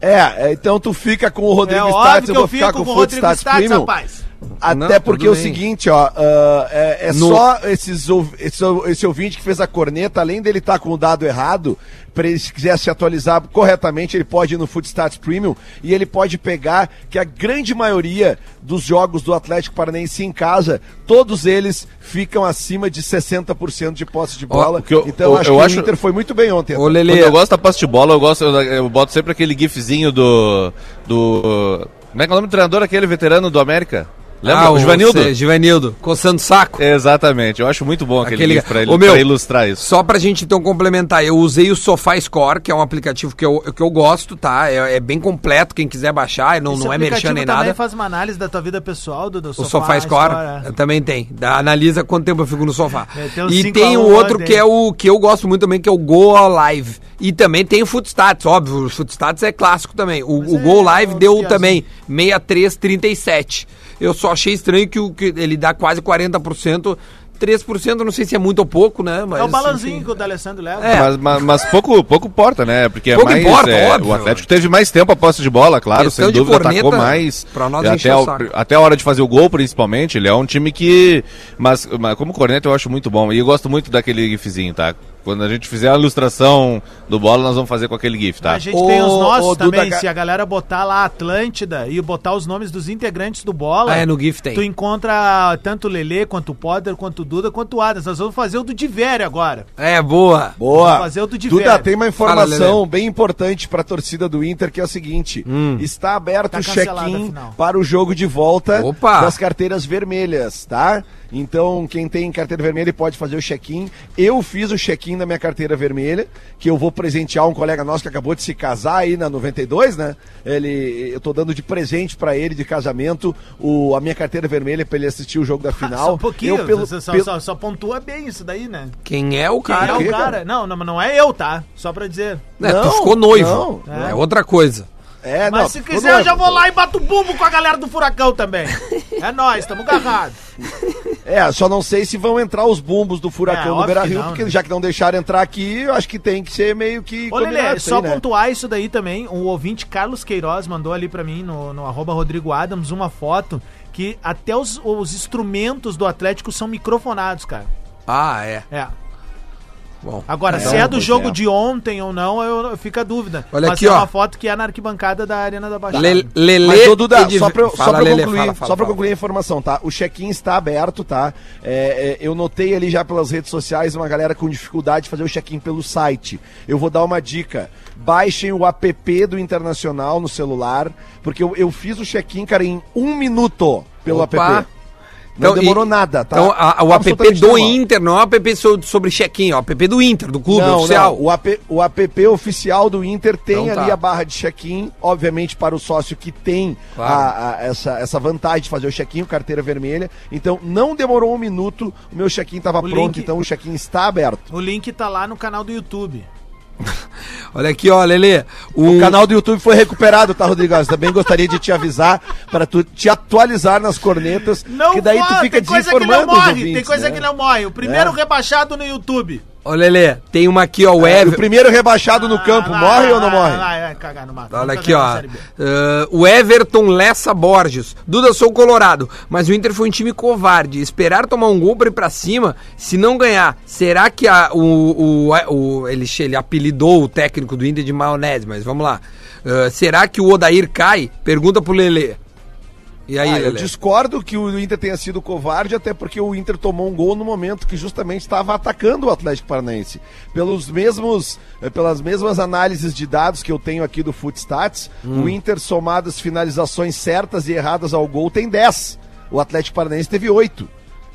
É, é, então tu fica com o Rodrigo é Stats, eu vou ficar com com o Food Rodrigo Stats, Stats, Premium. rapaz. Até Não, porque é o seguinte, ó, ah, é, é No- só esses, esse, esse ouvinte que fez a corneta, além dele estar com o dado errado, para ele se quiser se atualizar corretamente, ele pode ir no Food Stats Premium e ele pode pegar que a grande maioria dos jogos do Atlético Paranaense em casa, todos eles ficam acima de 60% de posse de bola. eu- então eu- acho eu que acho- o Inter foi muito bem ontem. Ô. Quando eu gosto da posse de bola, eu, gosto, eu, eu boto sempre aquele gifzinho do. do. Como é que é o nome do treinador aquele veterano do América? Lembra? Ah, o Givanildo? cê- Givanildo, coçando o saco. Exatamente, eu acho muito bom aquele, Aquele- gif pra, ele, meu, pra ilustrar isso. Só pra gente então complementar, eu usei o Sofá Score, que é um aplicativo que eu, que eu gosto, tá? É, é bem completo, quem quiser baixar, não, Esse não é merchan nem também nada. faz uma análise da tua vida pessoal, do, do O Sofá Score é. também tem. Da- analisa quanto tempo eu fico no sofá. É, e 5 tem o 1 outro que é o que eu gosto muito também, que é o Go Live. E também tem o Footstats, óbvio. O Footstats é clássico também. O, o é, Go Live é um deu fiazinho. também 63,37. Eu só achei estranho que, o, que ele dá quase 40%. 3% eu não sei se é muito ou pouco, né? Mas, É o balanzinho enfim. que o D'Alessandro leva. É. Mas, mas, mas pouco, pouco importa, né? Porque é Pouco mais. importa, é, óbvio. o Atlético teve mais tempo a posse de bola, claro, Questão sem dúvida, corneta, atacou mais. pra nós até, o o- saco. até a hora de fazer o gol, principalmente. Ele é um time que. Mas, mas como corneta eu acho muito bom. E eu gosto muito daquele gifzinho, tá? Quando a gente fizer a ilustração do bola, nós vamos fazer com aquele gif, tá? A gente Ô, tem os nossos ô, Duda também. Ga- Se a galera botar lá Atlântida e botar os nomes dos integrantes do Bola, Ah, é, no GIF tem. tu encontra tanto o Lelê, quanto o Potter, quanto o Duda, quanto o Adams. Nós vamos fazer o do Divério agora. É, boa. Boa. Vamos fazer o do Duda, Diverio. tem uma Fala, informação Lelê. bem importante para a torcida do Inter, que é o seguinte: está aberto Tá o check-in para o jogo de volta Opa! das carteiras vermelhas, tá? Então, quem tem carteira vermelha pode fazer o check-in. Eu fiz o check-in da minha carteira vermelha, que eu vou presentear um colega nosso que acabou de se casar aí na 92, né? Ele, eu tô dando de presente para ele de casamento o, a minha carteira vermelha para ele assistir o jogo da final. Só um pouquinho, Eu, pelo- só, pelo- só- só pontua bem isso daí, né? Quem é o Quem cara? é o quê, cara? Não, não, mas não é eu, tá? Só pra dizer. É, tu Não, ficou noivo. não. É outra coisa. É, Mas não, se quiser, eu já vou lá e bato bumbo com a galera do Furacão também. É nóis, tamo agarrado. É, só não sei se vão entrar os bumbos do É, Furacão no óbvio Beira Rio, não, porque né? já que não deixaram entrar aqui, eu acho que tem que ser meio que. Ô, Lelê, só aí, né? pontuar isso daí também. O ouvinte Carlos Queiroz mandou ali pra mim no, no arroba Rodrigo Adams uma foto que até os, os instrumentos do Atlético são microfonados, cara. Ah, é. É. Bom. Agora, Então, se é do jogo é. de ontem ou não, eu, eu fica a dúvida. Olha Mas aqui, é ó. uma foto que é na arquibancada da Arena da Baixada. Le- Lele Mas, ô, Duda, Ediv- só pra, eu- só pra Lele, concluir, fala, fala, só pra fala. concluir a informação, tá? O check-in está aberto, tá? É, é, eu notei ali já pelas redes sociais uma galera com dificuldade de fazer o check-in pelo site. Eu vou dar uma dica. Baixem o app do Internacional no celular, porque eu, eu fiz o check-in, cara, em um minuto pelo Opa. app. Não Então, demorou e- nada, tá? Então, a- o app do normal. Inter, não é o app so- sobre check-in, é o app do Inter, do clube não, oficial. Não, o, app, o app oficial do Inter tem Então tá. ali a barra de check-in, obviamente para o sócio que tem Claro. a- a- essa, essa vantagem de fazer o check-in, carteira vermelha. Então não demorou um minuto, o meu check-in estava pronto, link- então o check-in está aberto. O link tá lá no canal do YouTube. Olha aqui, ó, Lele. O canal do YouTube foi recuperado, tá, Rodrigo? Alves? Também gostaria de te avisar para tu te atualizar nas cornetas, Não que daí tu morre, fica tem coisa que não morre, ouvintes, tem coisa né? que não morre. O primeiro É. rebaixado no YouTube. Ô, Lelê, tem uma aqui, ó, o É, o Ever. primeiro rebaixado no campo, morre vai, ou não vai, morre? Vai, vai cagar no mato. Olha aqui, ó. Ah, o Everton Lessa Borges. Duda, sou colorado, mas o Inter foi um time covarde. Esperar tomar um gol pra ir pra cima, se não ganhar, será que a, o, o, o- ele, ele apelidou o técnico do Inter de maionese, mas vamos lá. Ah, será que o Odair cai? Pergunta pro Lelê. E aí, Ah, eu discordo que o Inter tenha sido covarde, até porque o Inter tomou um gol no momento que justamente estava atacando o Atlético Paranaense. Pelos mesmos, eh, pelas mesmas análises de dados que eu tenho aqui do Footstats, Hum. o Inter, somadas finalizações certas e erradas ao gol, tem 10. O Atlético Paranaense teve 8.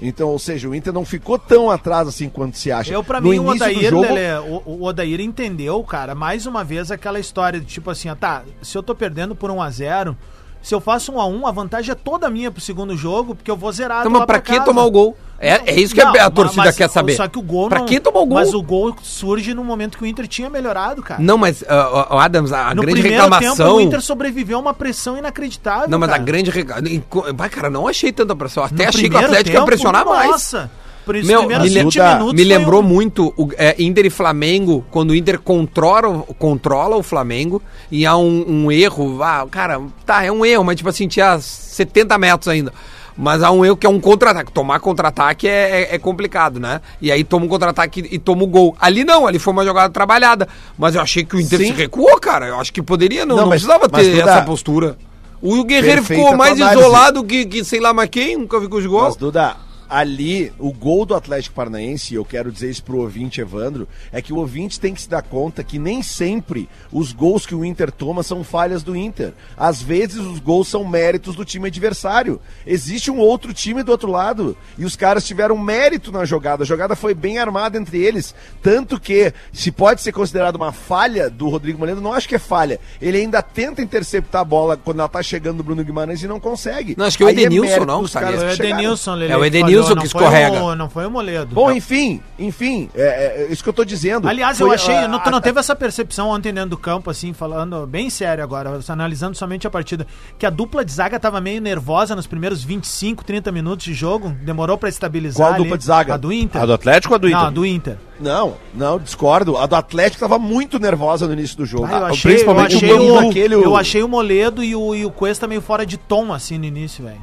Então, ou seja, o Inter não ficou tão atrás assim quanto se acha. Eu, pra No mim, o início do Odair, jogo- Lelê, o, o Odair entendeu, cara, mais uma vez aquela história de tipo assim, ó, tá, se eu tô perdendo por 1 a 0 se eu faço 1 a 1 a vantagem é toda minha pro segundo jogo, porque eu vou zerar Então, mas pra que tomar o gol? É, é isso que a- a torcida mas- quer saber. Só que o gol Pra não- que tomar o gol? Mas o gol surge no momento que o Inter tinha melhorado, cara. Não, mas, ah, ah, Adams, a no grande reclamação... tempo, o Inter sobreviveu a uma pressão inacreditável, Não, mas a cara. grande reclamação... Vai, cara, não achei tanta pressão. Até No achei que o Atlético ia tempo, pressionar mais. Nossa! Por isso, Meu, primeiros me, lem- 20 Duda, minutos me lembrou um- muito o é, Inter e Flamengo, quando o Inter controla, controla o Flamengo e há um, um erro. Ah, cara, tá, é um erro, mas tipo assim, tinha 70 metros ainda. Mas há um erro que é um contra-ataque. Tomar contra-ataque é, é- é complicado, né? E aí toma um contra-ataque e toma o gol. Ali não, ali foi uma jogada trabalhada. Mas eu achei que o Inter Sim. se recuou, cara. Eu acho que poderia, não, Não, não mas- precisava mas, ter Duda, essa postura. O Guerreiro perfeita ficou mais isolado que, que sei lá mais quem, nunca vi com os Mas, gols. Duda, ali, o gol do Atlético Paranaense, e eu quero dizer isso pro ouvinte Evandro, é que o ouvinte tem que se dar conta que nem sempre os gols que o Inter toma são falhas do Inter. Às vezes os gols são méritos do time adversário. Existe um outro time do outro lado e os caras tiveram mérito na jogada. A jogada foi bem armada entre eles. Tanto que, se pode ser considerado uma falha do Rodrigo Moledo, não acho que é falha. Ele ainda tenta interceptar a bola quando ela tá chegando no Bruno Guimarães e não consegue. Não, acho que é o Edenilson, mérito não, ali. Foi o chegaram. Edenilson, Lelê, É o Edenilson falhou, que não foi escorrega. o- Não foi o Moledo. Bom, enfim, enfim, é, é isso que eu tô dizendo. Aliás, eu Foi, achei. ah, não, tu não teve essa percepção ontem dentro do campo, assim, falando bem sério agora, analisando somente a partida, que a dupla de zaga tava meio nervosa nos primeiros 25, 30 minutos de jogo. Demorou pra estabilizar. Qual ali. dupla de zaga? A do Inter. A do Atlético ou a do Inter? Não, a do Inter. Não, não, discordo. A do Atlético tava muito nervosa no início do jogo. Ah, eu Ah, achei, principalmente eu achei, o o, aquele, o- eu achei o Moledo e o, e o Cuesta meio fora de tom, assim, no início, velho.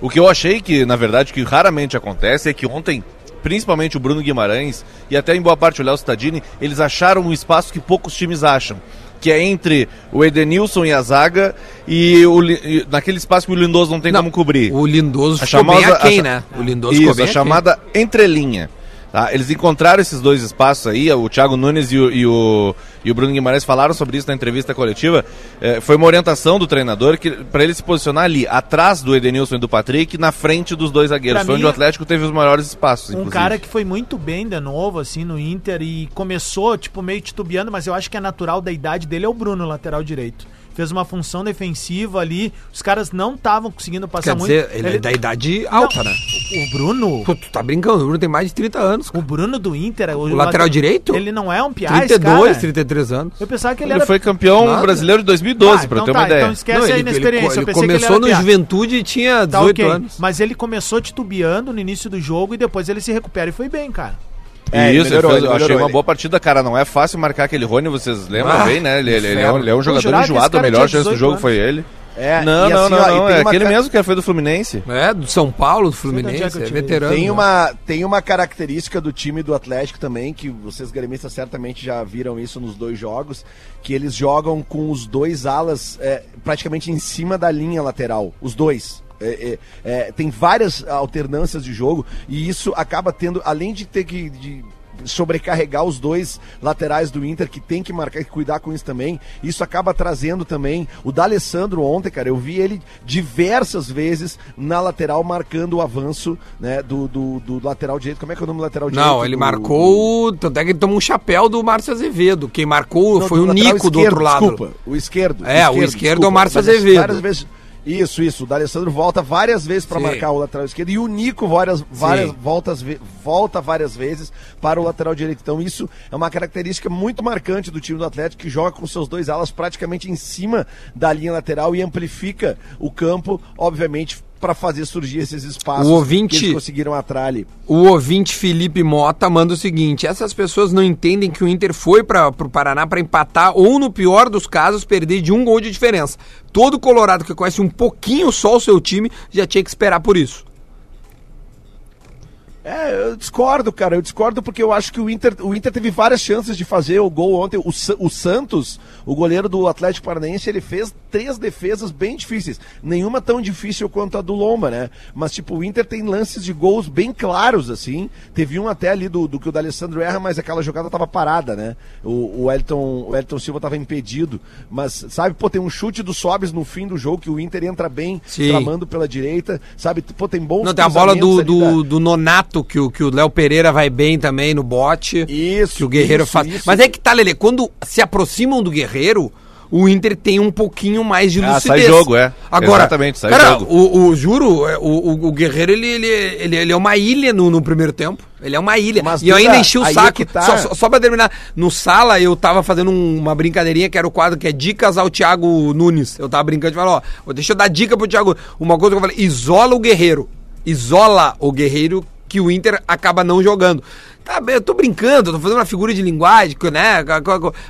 O que eu achei que, na verdade, que raramente acontece é que ontem, principalmente o Bruno Guimarães e até em boa parte o Léo Cittadini, eles acharam um espaço que poucos times acham. Que é entre o Edenilson e a zaga e, o, e naquele espaço que o Lindoso não tem Não, como cobrir. O Lindoso A ficou bem chamada- aquém, a né? O Lindoso Isso, a chamada entrelinha. Tá? Eles encontraram esses dois espaços aí, o Thiago Nunes e o, e o, e o Bruno Guimarães falaram sobre isso na entrevista coletiva. Eh, foi uma orientação do treinador que para ele se posicionar ali, atrás do Edenilson e do Patrick, na frente dos dois zagueiros. Pra foi mim, onde o Atlético teve os maiores espaços, Um inclusive. cara que foi muito bem de novo, assim, no Inter e começou, tipo, meio titubeando, mas eu acho que é natural da idade dele é o Bruno, lateral direito. Fez uma função defensiva ali, os caras não estavam conseguindo passar Quer muito. dizer, ele, é da idade alta, né? O Bruno, Pô, tu tá brincando, o Bruno tem mais de 30 anos. o Bruno do Inter, O lateral direito? Ele não é um piá, esse 32, cara. 33 anos. Eu pensava que ele, Ele era foi campeão Nada. brasileiro de 2012, Ah, pra então ter tá, uma ideia. então esquece a inexperiência. ele pensei que ele começou no. Juventude e tinha 18 Tá ok, anos. mas ele começou titubeando no início do jogo e depois ele se recupera e foi bem, cara. É, Isso, melhorou, fez- achei uma ele- boa partida, cara. Não é fácil marcar aquele Rony, vocês lembram Ah, bem, né? Ele, ele- ele é, um, ele é um jogador enjoado, a melhor chance do 18 jogo anos. foi ele. É, não, e não, assim, não, ó, não. tem É uma aquele ca- mesmo que foi do Fluminense. É, do São Paulo, do é Fluminense, é veterano. Tem né? uma, tem uma característica do time do Atlético também, que vocês gremistas certamente já viram isso nos dois jogos, que eles jogam com os dois alas é, praticamente em cima da linha lateral. Os dois. É, é, é, tem várias alternâncias de jogo e isso acaba tendo, além de ter que. de sobrecarregar os dois laterais do Inter que tem que marcar e cuidar com isso também. Isso acaba trazendo também o D'Alessandro ontem, cara. Eu vi ele diversas vezes na lateral marcando o avanço, né, do, do, do lateral direito. Como é que é o nome do lateral direito? Não, ele do- marcou. Tanto é que ele tomou um chapéu do Márcio Azevedo. Quem marcou Não, foi do o Nico do esquerdo, outro lado. Desculpa, o esquerdo. É, o esquerdo é o desculpa. Márcio Mas Azevedo. Várias vezes, isso, isso. O D'Alessandro volta várias vezes para marcar o lateral esquerdo e o Nico várias, várias voltas, volta várias vezes para o lateral direito. Então isso é uma característica muito marcante do time do Atlético que joga com seus dois alas praticamente em cima da linha lateral e amplifica o campo, obviamente pra fazer surgir esses espaços O ouvinte- que eles conseguiram atrás ali. O ouvinte Felipe Mota manda o seguinte: essas pessoas não entendem que o Inter foi para o Paraná para empatar ou, no pior dos casos, perder de um gol de diferença. Todo Colorado que conhece um pouquinho só o seu time já tinha que esperar por isso. É, eu discordo, cara. Eu discordo porque eu acho que o Inter, o Inter teve várias chances de fazer o gol ontem. O, o Santos, o goleiro do Atlético Paranaense, ele fez três defesas bem difíceis. Nenhuma tão difícil quanto a do Lomba, né? Mas, tipo, o Inter tem lances de gols bem claros, assim. Teve um até ali do, do que o D'Alessandro erra, mas aquela jogada tava parada, né? O, o, Elton, o Elton Silva tava impedido. Mas, sabe, pô, tem um chute do Sobes no fim do jogo que o Inter entra bem, Sim. tramando pela direita. Sabe, pô, tem bons Não, tem a bola do, do, da- do Nonato, que o, que o Léo Pereira vai bem também no bote. Isso, Que o Guerreiro isso, faz. isso. Mas é que tá, Lele, quando se aproximam do Guerreiro, o Inter tem um pouquinho mais de Ah, lucidez. sai jogo, é. Agora, Exatamente, sai cara, jogo. O, o- juro, é, o, o, Guerreiro, ele, ele, ele, ele é uma ilha no, no primeiro tempo. Ele é uma ilha. Mas, e eu ainda Duda, enchi o é saco. que tá. Só, só, só pra terminar. No sala, eu tava fazendo um- uma brincadeirinha que era o quadro que é Dicas ao Thiago Nunes. Eu tava brincando e falando, ó, deixa eu dar dica pro Thiago. Uma coisa que eu falei, isola o Guerreiro. Isola o Guerreiro que o Inter acaba não jogando. Tá, bem, eu tô brincando, tô fazendo uma figura de linguagem, né?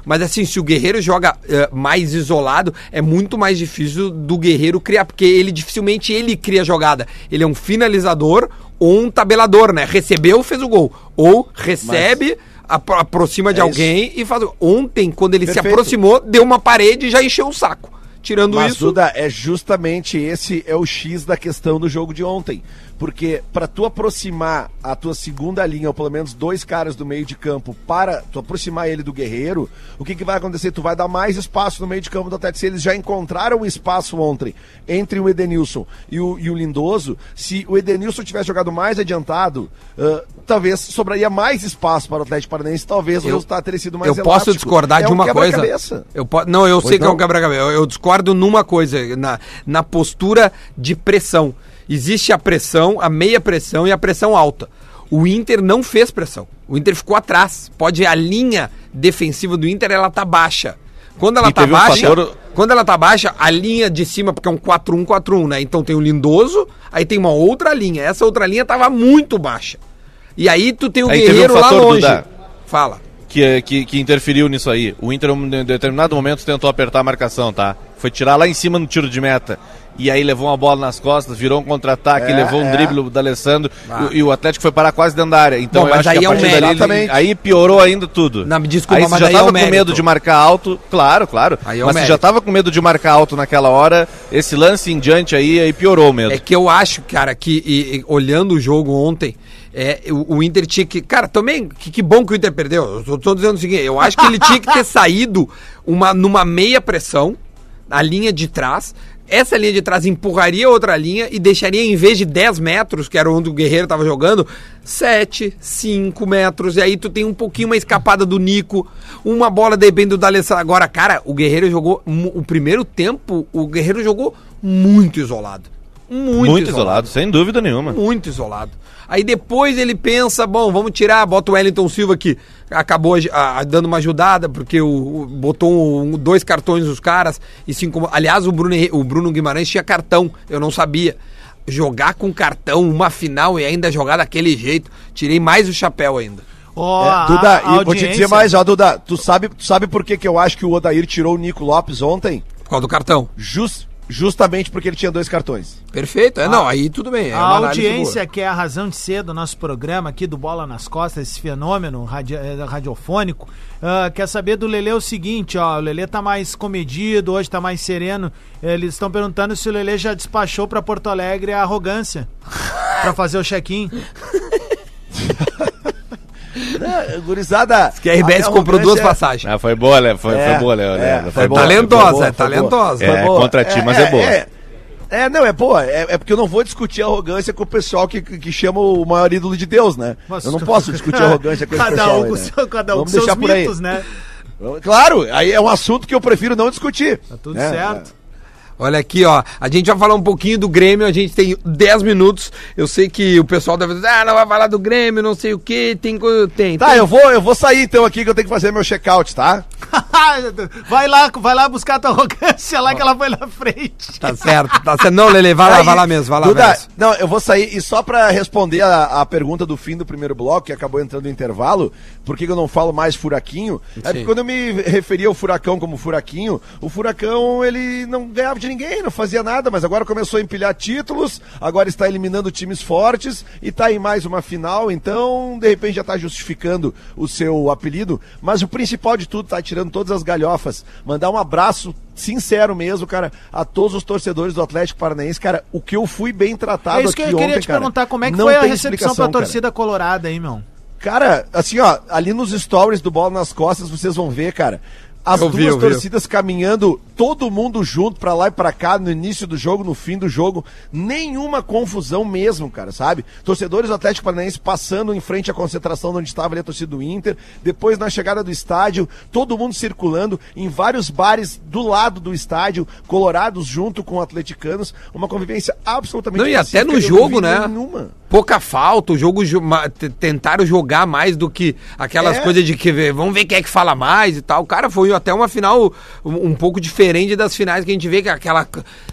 Mas assim, se o Guerreiro joga eh, mais isolado, é muito mais difícil do Guerreiro criar, porque ele dificilmente ele cria jogada. Ele é um finalizador ou um tabelador, né? Recebeu, fez o gol. Ou recebe, apro- aproxima de É alguém e faz o gol. Ontem, quando ele se Perfeito. aproximou, deu uma parede e já encheu o saco. Tirando Mas, isso. Duda, é justamente esse é o X da questão do jogo de ontem. Porque para tu aproximar a tua segunda linha, ou pelo menos dois caras do meio de campo, para tu aproximar ele do Guerreiro, o que, que vai acontecer? Tu vai dar mais espaço no meio de campo do Atlético. Se eles já encontraram o espaço ontem entre o Edenilson e o, e o Lindoso, se o Edenilson tivesse jogado mais adiantado, ah, talvez sobraria mais espaço para o Atlético Paranaense, talvez o Eu- resultado teria sido mais eu posso elástico. discordar É de um uma coisa. quebra-cabeça. Eu. Não, eu sei que é não? um quebra-cabeça. Eu, eu discordo numa coisa, na, na postura de pressão. Existe a pressão, a meia pressão e a pressão alta. O Inter não fez pressão. O Inter ficou atrás. Pode ver, a linha defensiva do Inter ela tá baixa. Quando ela E tá teve um baixa, fator- quando ela tá baixa, a linha de cima, porque é um 4-1-4-1, né? Então tem o Lindoso, aí tem uma outra linha. Essa outra linha tava muito baixa. E aí tu tem o Aí teve um Guerreiro lá longe. Duda. Fala. que, que, que interferiu nisso aí. O Inter, em determinado momento, tentou apertar a marcação, tá? Foi tirar lá em cima no tiro de meta. E aí levou uma bola nas costas, virou um contra-ataque, É, levou um é. drible do Alessandro Ah. e, e o Atlético foi parar quase dentro da área. Então Bom, eu mas acho aí que é a um mérito. dali aí piorou ainda tudo. Não, me desculpa, aí você mas já aí é tava um com medo de marcar alto, claro, claro. Aí é um mas você mérito. já tava com medo de marcar alto naquela hora, esse lance em diante aí, aí piorou mesmo. É que eu acho, cara, que e- e olhando o jogo ontem, é, o, o Inter tinha que. Cara, também, que, que bom que o Inter perdeu. Eu tô, tô dizendo o seguinte: eu acho que ele tinha que ter saído uma, numa meia pressão, na linha de trás. Essa linha de trás empurraria outra linha e deixaria, em vez de 10 metros, que era onde o Guerreiro tava jogando, 7, 5 metros. E aí tu tem um pouquinho uma escapada do Nico, uma bola depende do D'Alessandro. Agora, cara, o Guerreiro jogou. O primeiro tempo, o Guerreiro jogou muito isolado. Muito, Muito, isolado, sem dúvida nenhuma. muito isolado. Aí depois ele pensa, bom, vamos tirar, bota o Wellington Silva que acabou a- a- dando uma ajudada, porque o, o- botou um- dois cartões nos caras e incomodou. Aliás, o Bruno, o Bruno Guimarães tinha cartão, eu não sabia. Jogar com cartão, uma final e ainda jogar daquele jeito, tirei mais o chapéu ainda. Ó, É, a- Duda, a e vou te dizer mais, ó, Duda, tu sabe, tu sabe por que, que eu acho que o Odair tirou o Nico Lopes ontem? Por causa do cartão. Jus- justamente porque ele tinha dois cartões. Perfeito. É, não, aí tudo bem. É A audiência, boa. que é a razão de ser do nosso programa aqui do Bola nas Costas, esse fenômeno radi- eh, radiofônico, ah, quer saber do Lelê o seguinte, ó, o Lelê tá mais comedido, hoje tá mais sereno. Eles estão perguntando se o Lelê já despachou pra Porto Alegre a arrogância pra fazer o check-in. É, gurizada. Que a RBS a comprou duas arrogância- passagens. Ah, foi boa, Léo. Foi, É, foi boa, Léo. é, foi foi boa, talentosa, boa, é foi boa. talentosa. É, contra ti, mas é boa. É, é, não, é boa. É, é porque eu não vou discutir arrogância com o pessoal que, que, chama o maior ídolo de Deus, né? Mas- eu não posso discutir arrogância com esse cada pessoal. um aí, né? seu, cada um com seus por aí. mitos, né? Claro, aí é um assunto que eu prefiro não discutir. Tá tudo né? certo. Olha aqui, ó. A gente vai falar um pouquinho do Grêmio. A gente tem 10 minutos. Eu sei que o pessoal deve dizer, ah, não vai falar do Grêmio, não sei o quê. Tem coisa. Tem. Tá, tem. eu vou, eu vou sair então aqui que eu tenho que fazer meu check-out, tá? vai lá, vai lá buscar a tua arrogância lá que ela foi na frente. Tá certo, tá certo. Não, Lele, vai lá, vai lá mesmo, vai lá Duda, mesmo. não, eu vou sair e só pra responder a, a pergunta do fim do primeiro bloco, que acabou entrando no intervalo, por que que eu não falo mais furaquinho? É porque quando eu me referia ao furacão como furaquinho, o furacão ele não ganhava de ninguém, não fazia nada, mas agora começou a empilhar títulos, agora está eliminando times fortes e tá em mais uma final, então de repente já tá justificando o seu apelido, mas o principal de tudo tá tirando todas as galhofas. Mandar um abraço sincero mesmo, cara, a todos os torcedores do Atlético Paranaense, cara, o que eu fui bem tratado É isso que aqui eu queria ontem, te cara, perguntar, como é que foi a recepção pra cara. torcida colorada aí, meu? Cara, assim, ó, ali nos stories do Bola nas Costas, vocês vão ver, cara. As Eu duas vi, eu vi. torcidas caminhando, todo mundo junto pra lá e pra cá, no início do jogo, no fim do jogo. Nenhuma confusão mesmo, cara, sabe? Torcedores do Atlético Paranaense passando em frente à concentração onde estava ali a torcida do Inter. Depois, na chegada do estádio, todo mundo circulando em vários bares do lado do estádio, colorados junto com atleticanos. Uma convivência absolutamente Não, e até no jogo, né? Nenhuma. Pouca falta, o jogo tentaram jogar mais do que aquelas É. coisas de que vê- vamos ver quem é que fala mais e tal. Cara, foi até uma final um, um pouco diferente das finais que a gente vê que é aquela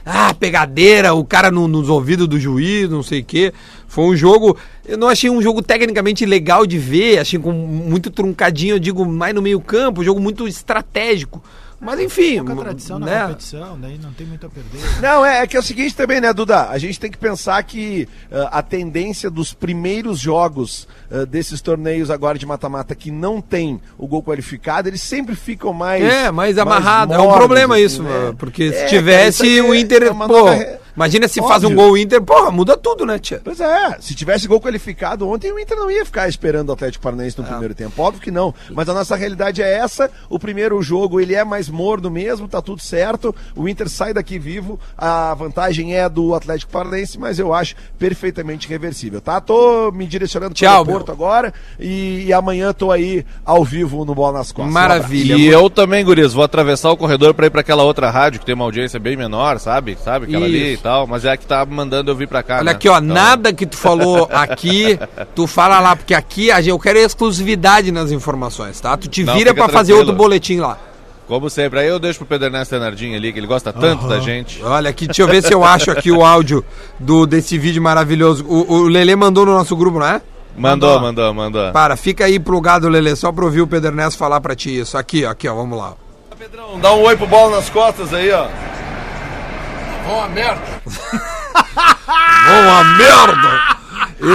ah, pegadeira, o cara no- nos ouvidos do juiz, não sei o quê. Foi um jogo, eu não achei um jogo tecnicamente legal de ver, achei com muito truncadinho, eu digo, mais no meio-campo, um jogo muito estratégico. Mas enfim, Pouca tradição na né? competição, daí não tem muito a perder. Não, é, é que é o seguinte também, né, Duda? A gente tem que pensar que ah, a tendência dos primeiros jogos ah, desses torneios agora de mata-mata que não tem o gol qualificado, eles sempre ficam mais. É, mais amarrado. é um problema assim, isso, né? mano, porque É, se cara, tivesse aí o é- Inter, é uma pô, nova imagina se faz um Óbvio. gol o Inter, porra, muda tudo, né, tia? Pois é, se tivesse gol qualificado ontem, o Inter não ia ficar esperando o Atlético Paranaense É. no primeiro tempo. Óbvio que não. Mas a nossa realidade é essa. O primeiro jogo ele é mais morno mesmo, tá tudo certo. O Inter sai daqui vivo. A vantagem é do Atlético Paranaense, mas eu acho perfeitamente reversível, tá? Tô me direcionando pro Porto agora e, e amanhã tô aí ao vivo no Bola nas Costas. Um Maravilha. E eu também, Gurias, vou atravessar o corredor pra ir pra aquela outra rádio que tem uma audiência bem menor, sabe? Sabe? Aquela ali Isso. Tal. Mas é a que tá mandando eu vir pra cá. Olha né? aqui, ó, Então, nada que tu falou aqui, tu fala lá, porque aqui eu quero exclusividade nas informações, tá? Tu te Não, vira pra fazer outro boletim lá. Como sempre. Aí eu deixo pro Pedro Ernesto ali, que ele gosta tanto da gente. Olha aqui, deixa eu ver se eu acho aqui o áudio do, desse vídeo maravilhoso. O, o Lelê mandou no nosso grupo, não é? Mandou, mandou, mandou. Para, fica aí plugado, Lelê, só pra ouvir o Pedro Ernesto falar pra ti isso. Aqui, ó, aqui, ó, vamos lá. Pedrão, dá um oi pro Bola nas Costas aí, ó. Uma merda!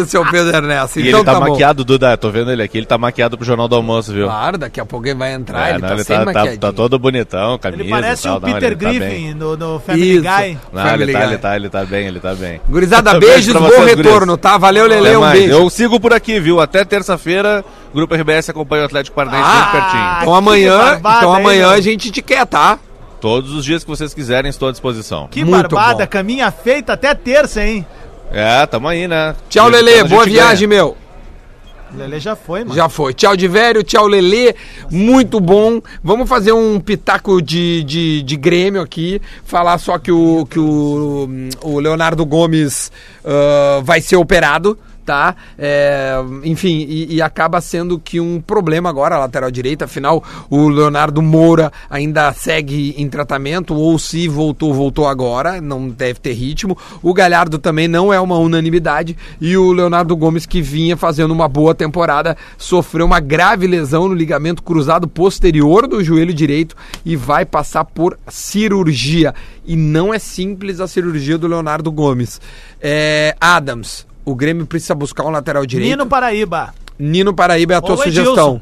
Esse é o Pedro Ernesto. E então ele tá, tá, bom. maquiado, Duda, tô vendo ele aqui, ele tá maquiado pro Jornal do Almoço, viu? Claro, daqui a pouco ele vai entrar, É, ele não, tá ele sempre tá, tá, tá todo bonitão, camisa Ele parece e tal, o não, Peter tá bem. Griffin no, no Family Isso. Guy. Não, Family ele tá, Guy. ele tá, ele tá bem, ele tá bem. Gurizada, Beijo beijos, bom vocês, retorno, gurias. tá? Valeu, Lele, um beijo. Eu sigo por aqui, viu? Até terça-feira, Grupo RBS acompanha o Atlético Paranaense Ah, bem pertinho. Então amanhã, então amanhã meu? a gente te quer, tá? Todos os dias que vocês quiserem, estou à disposição. Que Muito barbada, bom. caminha feita até terça, hein? É, tamo aí, né? Tchau, Lele, boa viagem, ganha. meu. O Lelê já foi, mano. Já foi. Tchau de velho, tchau Lelê. Muito bom. Vamos fazer um pitaco de, de, de Grêmio aqui. Falar só que o, que o, o Leonardo Gomes ah, vai ser operado. Tá? É, enfim, e, e acaba sendo que um problema agora a lateral direita. Afinal, o Leonardo Moura ainda segue em tratamento, ou se voltou, voltou agora. Não deve ter ritmo. O Galhardo também não é uma unanimidade. E o Leonardo Gomes, que vinha fazendo uma boa temporada, sofreu uma grave lesão no ligamento cruzado posterior do joelho direito e vai passar por cirurgia. E não é simples a cirurgia do Leonardo Gomes. É, Adams, o Grêmio precisa buscar um lateral direito. Nino Paraíba. Nino Paraíba é a tua Ou sugestão.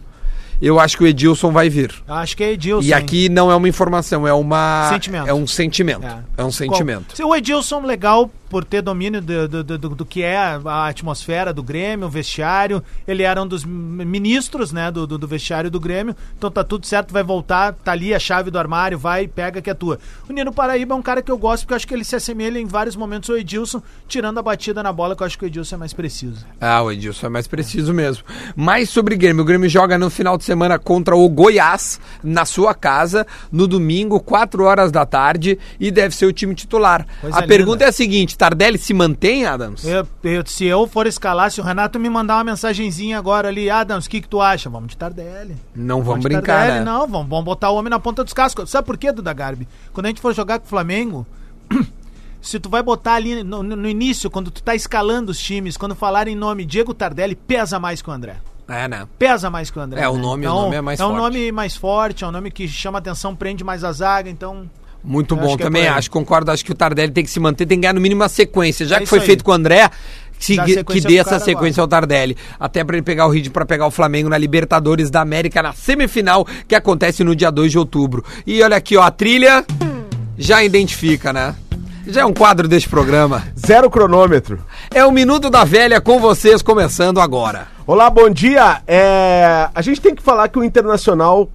Eu acho que o Edilson vai vir. Acho que é Edilson. E aqui não é uma informação, é uma. Sentimento. É um sentimento. hein? É, um sentimento. Se o Edilson, legal por ter domínio do, do, do, do- que é a atmosfera do Grêmio, o vestiário. Ele era um dos ministros, né, do, do, do vestiário do Grêmio. Então tá tudo certo, vai voltar, tá ali a chave do armário, vai, pega que é tua. O Nino Paraíba é um cara que eu gosto, porque eu acho que ele se assemelha em vários momentos ao Edilson, tirando a batida na bola, que eu acho que o Edilson é mais preciso. Ah, o Edilson é mais preciso mesmo. Mais sobre Grêmio. O Grêmio joga no final de semana contra o Goiás, na sua casa, no domingo, 4 horas da tarde, e deve ser o time titular. Coisa a linda. pergunta é a seguinte: Tardelli se mantém, Adams? Eu- eu- se eu for escalar, se o Renato me mandar uma mensagenzinha agora ali, Adams, o que, que tu acha? Vamos de Tardelli. Não vamos de brincar, Tardelli, né? Não, vamos, vamos botar o homem na ponta dos cascos. Sabe por quê, Duda Garbi? Quando a gente for jogar com o Flamengo, se tu vai botar ali no, no- início, quando tu tá escalando os times, quando falar em nome Diego Tardelli, pesa mais que o André. É, né? Pesa mais que o André. É, o né? nome- o nome é mais É um forte. nome mais forte, é um nome que chama atenção, prende mais a zaga, então... Muito Eu bom acho é também, aí. acho, concordo, acho que o Tardelli tem que se manter, tem que ganhar no mínimo uma sequência, já É que foi aí. feito com o André, que, que dê essa sequência ao Tardelli, até pra ele pegar o ritmo pra pegar o Flamengo na Libertadores da América na semifinal, que acontece no dia 2 de outubro. E olha aqui, ó, a trilha já identifica, né? Já é um quadro deste programa. Zero cronômetro. É o Minuto da Velha com vocês, começando agora. Olá, bom dia. É, A gente tem que falar que o Internacional,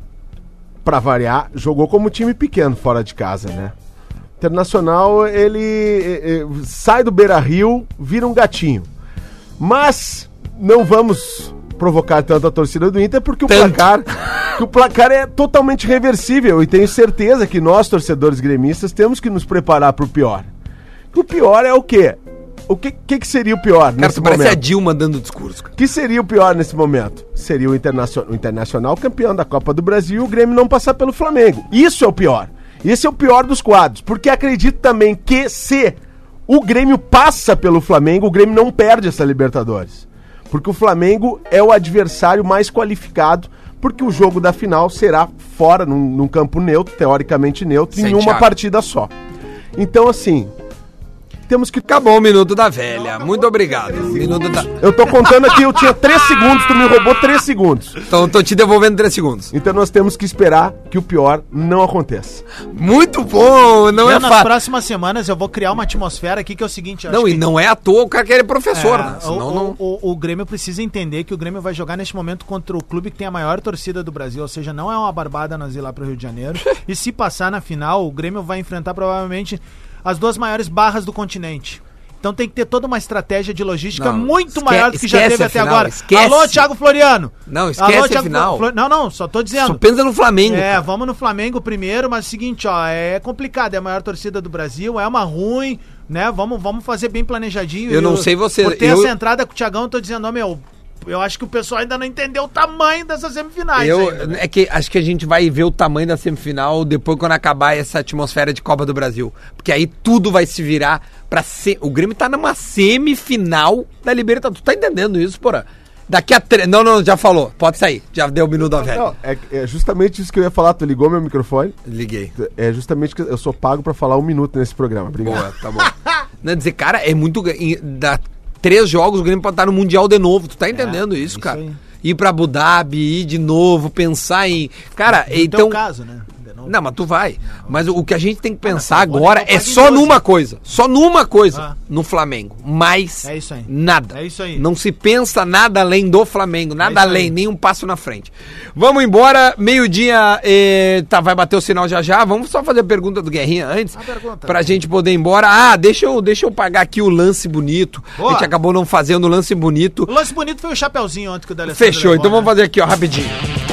pra variar, jogou como time pequeno fora de casa, né? O Internacional, ele eh, sai do Beira Rio, vira um gatinho. Mas não vamos provocar tanto a torcida do Inter, porque o Tanto. placar. que o placar é totalmente reversível. E tenho certeza que nós, torcedores gremistas, temos que nos preparar para o pior. O pior é o quê? O que, que, que seria o pior Cara, nesse tu parece a momento? Dilma dando discurso. cara. O que seria o pior nesse momento? Seria o, internacion... o Internacional campeão da Copa do Brasil e o Grêmio não passar pelo Flamengo. Isso é o pior. Esse é o pior dos quadros. Porque acredito também que se o Grêmio passa pelo Flamengo, o Grêmio não perde essa Libertadores. Porque o Flamengo é o adversário mais qualificado, porque o jogo da final será fora, num, num campo neutro, teoricamente neutro, em uma Santiago. partida só. Então, assim, temos que Acabou o Minuto da Velha. Muito obrigado. Minuto da... Eu tô contando aqui, eu tinha 3 segundos, tu me roubou 3 segundos. Então, tô te devolvendo três segundos. Então nós temos que esperar que o pior não aconteça. Muito bom, não é nas fácil. próximas semanas eu vou criar uma atmosfera aqui que é o seguinte... Não, e que- não é à toa o cara querer professor, É, né? o, Senão o- não... o- o Grêmio precisa entender que o Grêmio vai jogar neste momento contra o clube que tem a maior torcida do Brasil, ou seja, não é uma barbada nós ir lá pro Rio de Janeiro. e se passar na final, o Grêmio vai enfrentar provavelmente as duas maiores barras do continente. Então tem que ter toda uma estratégia de logística Não, muito esque- maior do que já teve até final, agora. esquece. Alô, Thiago Floriano. Não, esquece a Thiago final. Flo- Não, não, só tô dizendo. Só pensa no Flamengo. É, cara. vamos no Flamengo primeiro, mas é o seguinte, ó, é complicado, é a maior torcida do Brasil, é uma ruim, né? Vamos, vamos fazer bem planejadinho. Eu não sei você, Por ter eu- essa entrada com o Thiagão, eu tô dizendo, ó, meu, eu acho que o pessoal ainda não entendeu o tamanho dessas semifinais. Eu, ainda, né? é que acho que a gente vai ver o tamanho da semifinal depois quando acabar essa atmosfera de Copa do Brasil. Porque aí tudo vai se virar pra ser. O Grêmio tá numa semifinal da Libertadores. Tu tá entendendo isso, porra? Daqui a três. Não, não, já falou. Pode sair. Já deu o minuto da velha. Não, é, é justamente isso que eu ia falar. Tu ligou meu microfone? Liguei. É justamente que eu sou pago pra falar um minuto nesse programa. Obrigado. Boa, tá bom. Não, dizer, cara, é muito. Da três jogos, o Grêmio pode estar no Mundial de novo. Tu tá entendendo isso, isso cara? Ir pra Abu Dhabi, ir de novo, pensar em. Cara, No então. teu caso, né? Novo. Não, mas tu vai. Mas o, que a gente tem que pensar eu vou agora levar é só Pagnoso. numa coisa. Só numa coisa. Ah. No Flamengo. Mais É isso aí. nada. É isso aí. Não se pensa nada além do Flamengo. Nada É além, aí. nem um passo na frente. Vamos embora. Meio-dia. eh, tá, vai bater o sinal já já. Vamos só fazer a pergunta do Guerrinha antes. A pergunta. Pra gente poder ir embora. Ah, deixa eu, deixa eu pagar aqui o lance bonito. Boa. A gente acabou não fazendo o lance bonito. O lance bonito foi o chapeuzinho ontem que o D'Alessandro Fechou. levou, Então vamos né? fazer aqui, ó, rapidinho.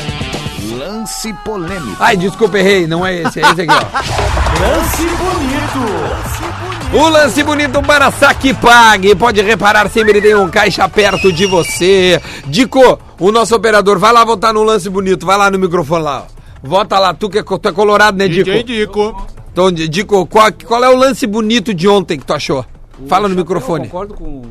Lance polêmico. Ai, desculpa, errei. Não é esse, é esse aqui, ó. Lance bonito. O lance bonito para Saque Pague. Pode reparar sempre tem um caixa perto de você. Dico, o nosso operador, vai lá votar no lance bonito. Vai lá no microfone lá. ó. Vota lá, tu que é, tu é colorado, né, Dico? DJ Dico. Então, Dico, qual, qual é o lance bonito de ontem que tu achou? Fala no Eu microfone. concordo com,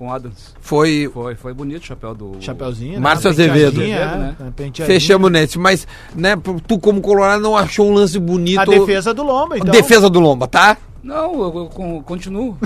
com o Adams. Foi. Foi, foi bonito o chapéu do. Chapeuzinho. né? Márcio Penteadinha, Azevedo. é, né? Fechamos nesse, mas, né, tu como colorado não achou um lance bonito. A defesa do Lomba, então. Defesa do Lomba, tá? Não, eu, eu con- continuo.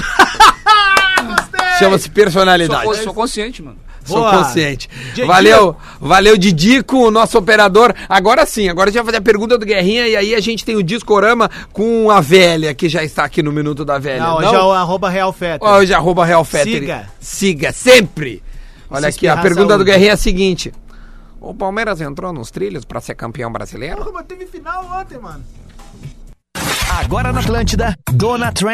Chama-se Sou, personalidade. co- sou consciente, mano. Sou Boa. consciente. Didico. Valeu, valeu Didico, o nosso operador. Agora sim, agora a gente vai fazer a pergunta do Guerrinha e aí a gente tem o Discorama com a velha, que já está aqui no Minuto da Velha. Não, hoje é o arroba Real Fetter. Hoje é arroba Real Fetter. Siga. Siga, sempre. Olha Se aqui, a pergunta do saúde. Guerrinha é a seguinte. O Palmeiras entrou nos trilhos para ser campeão brasileiro? Porra, mas teve final ontem, mano. Agora na Atlântida, Dona Trend.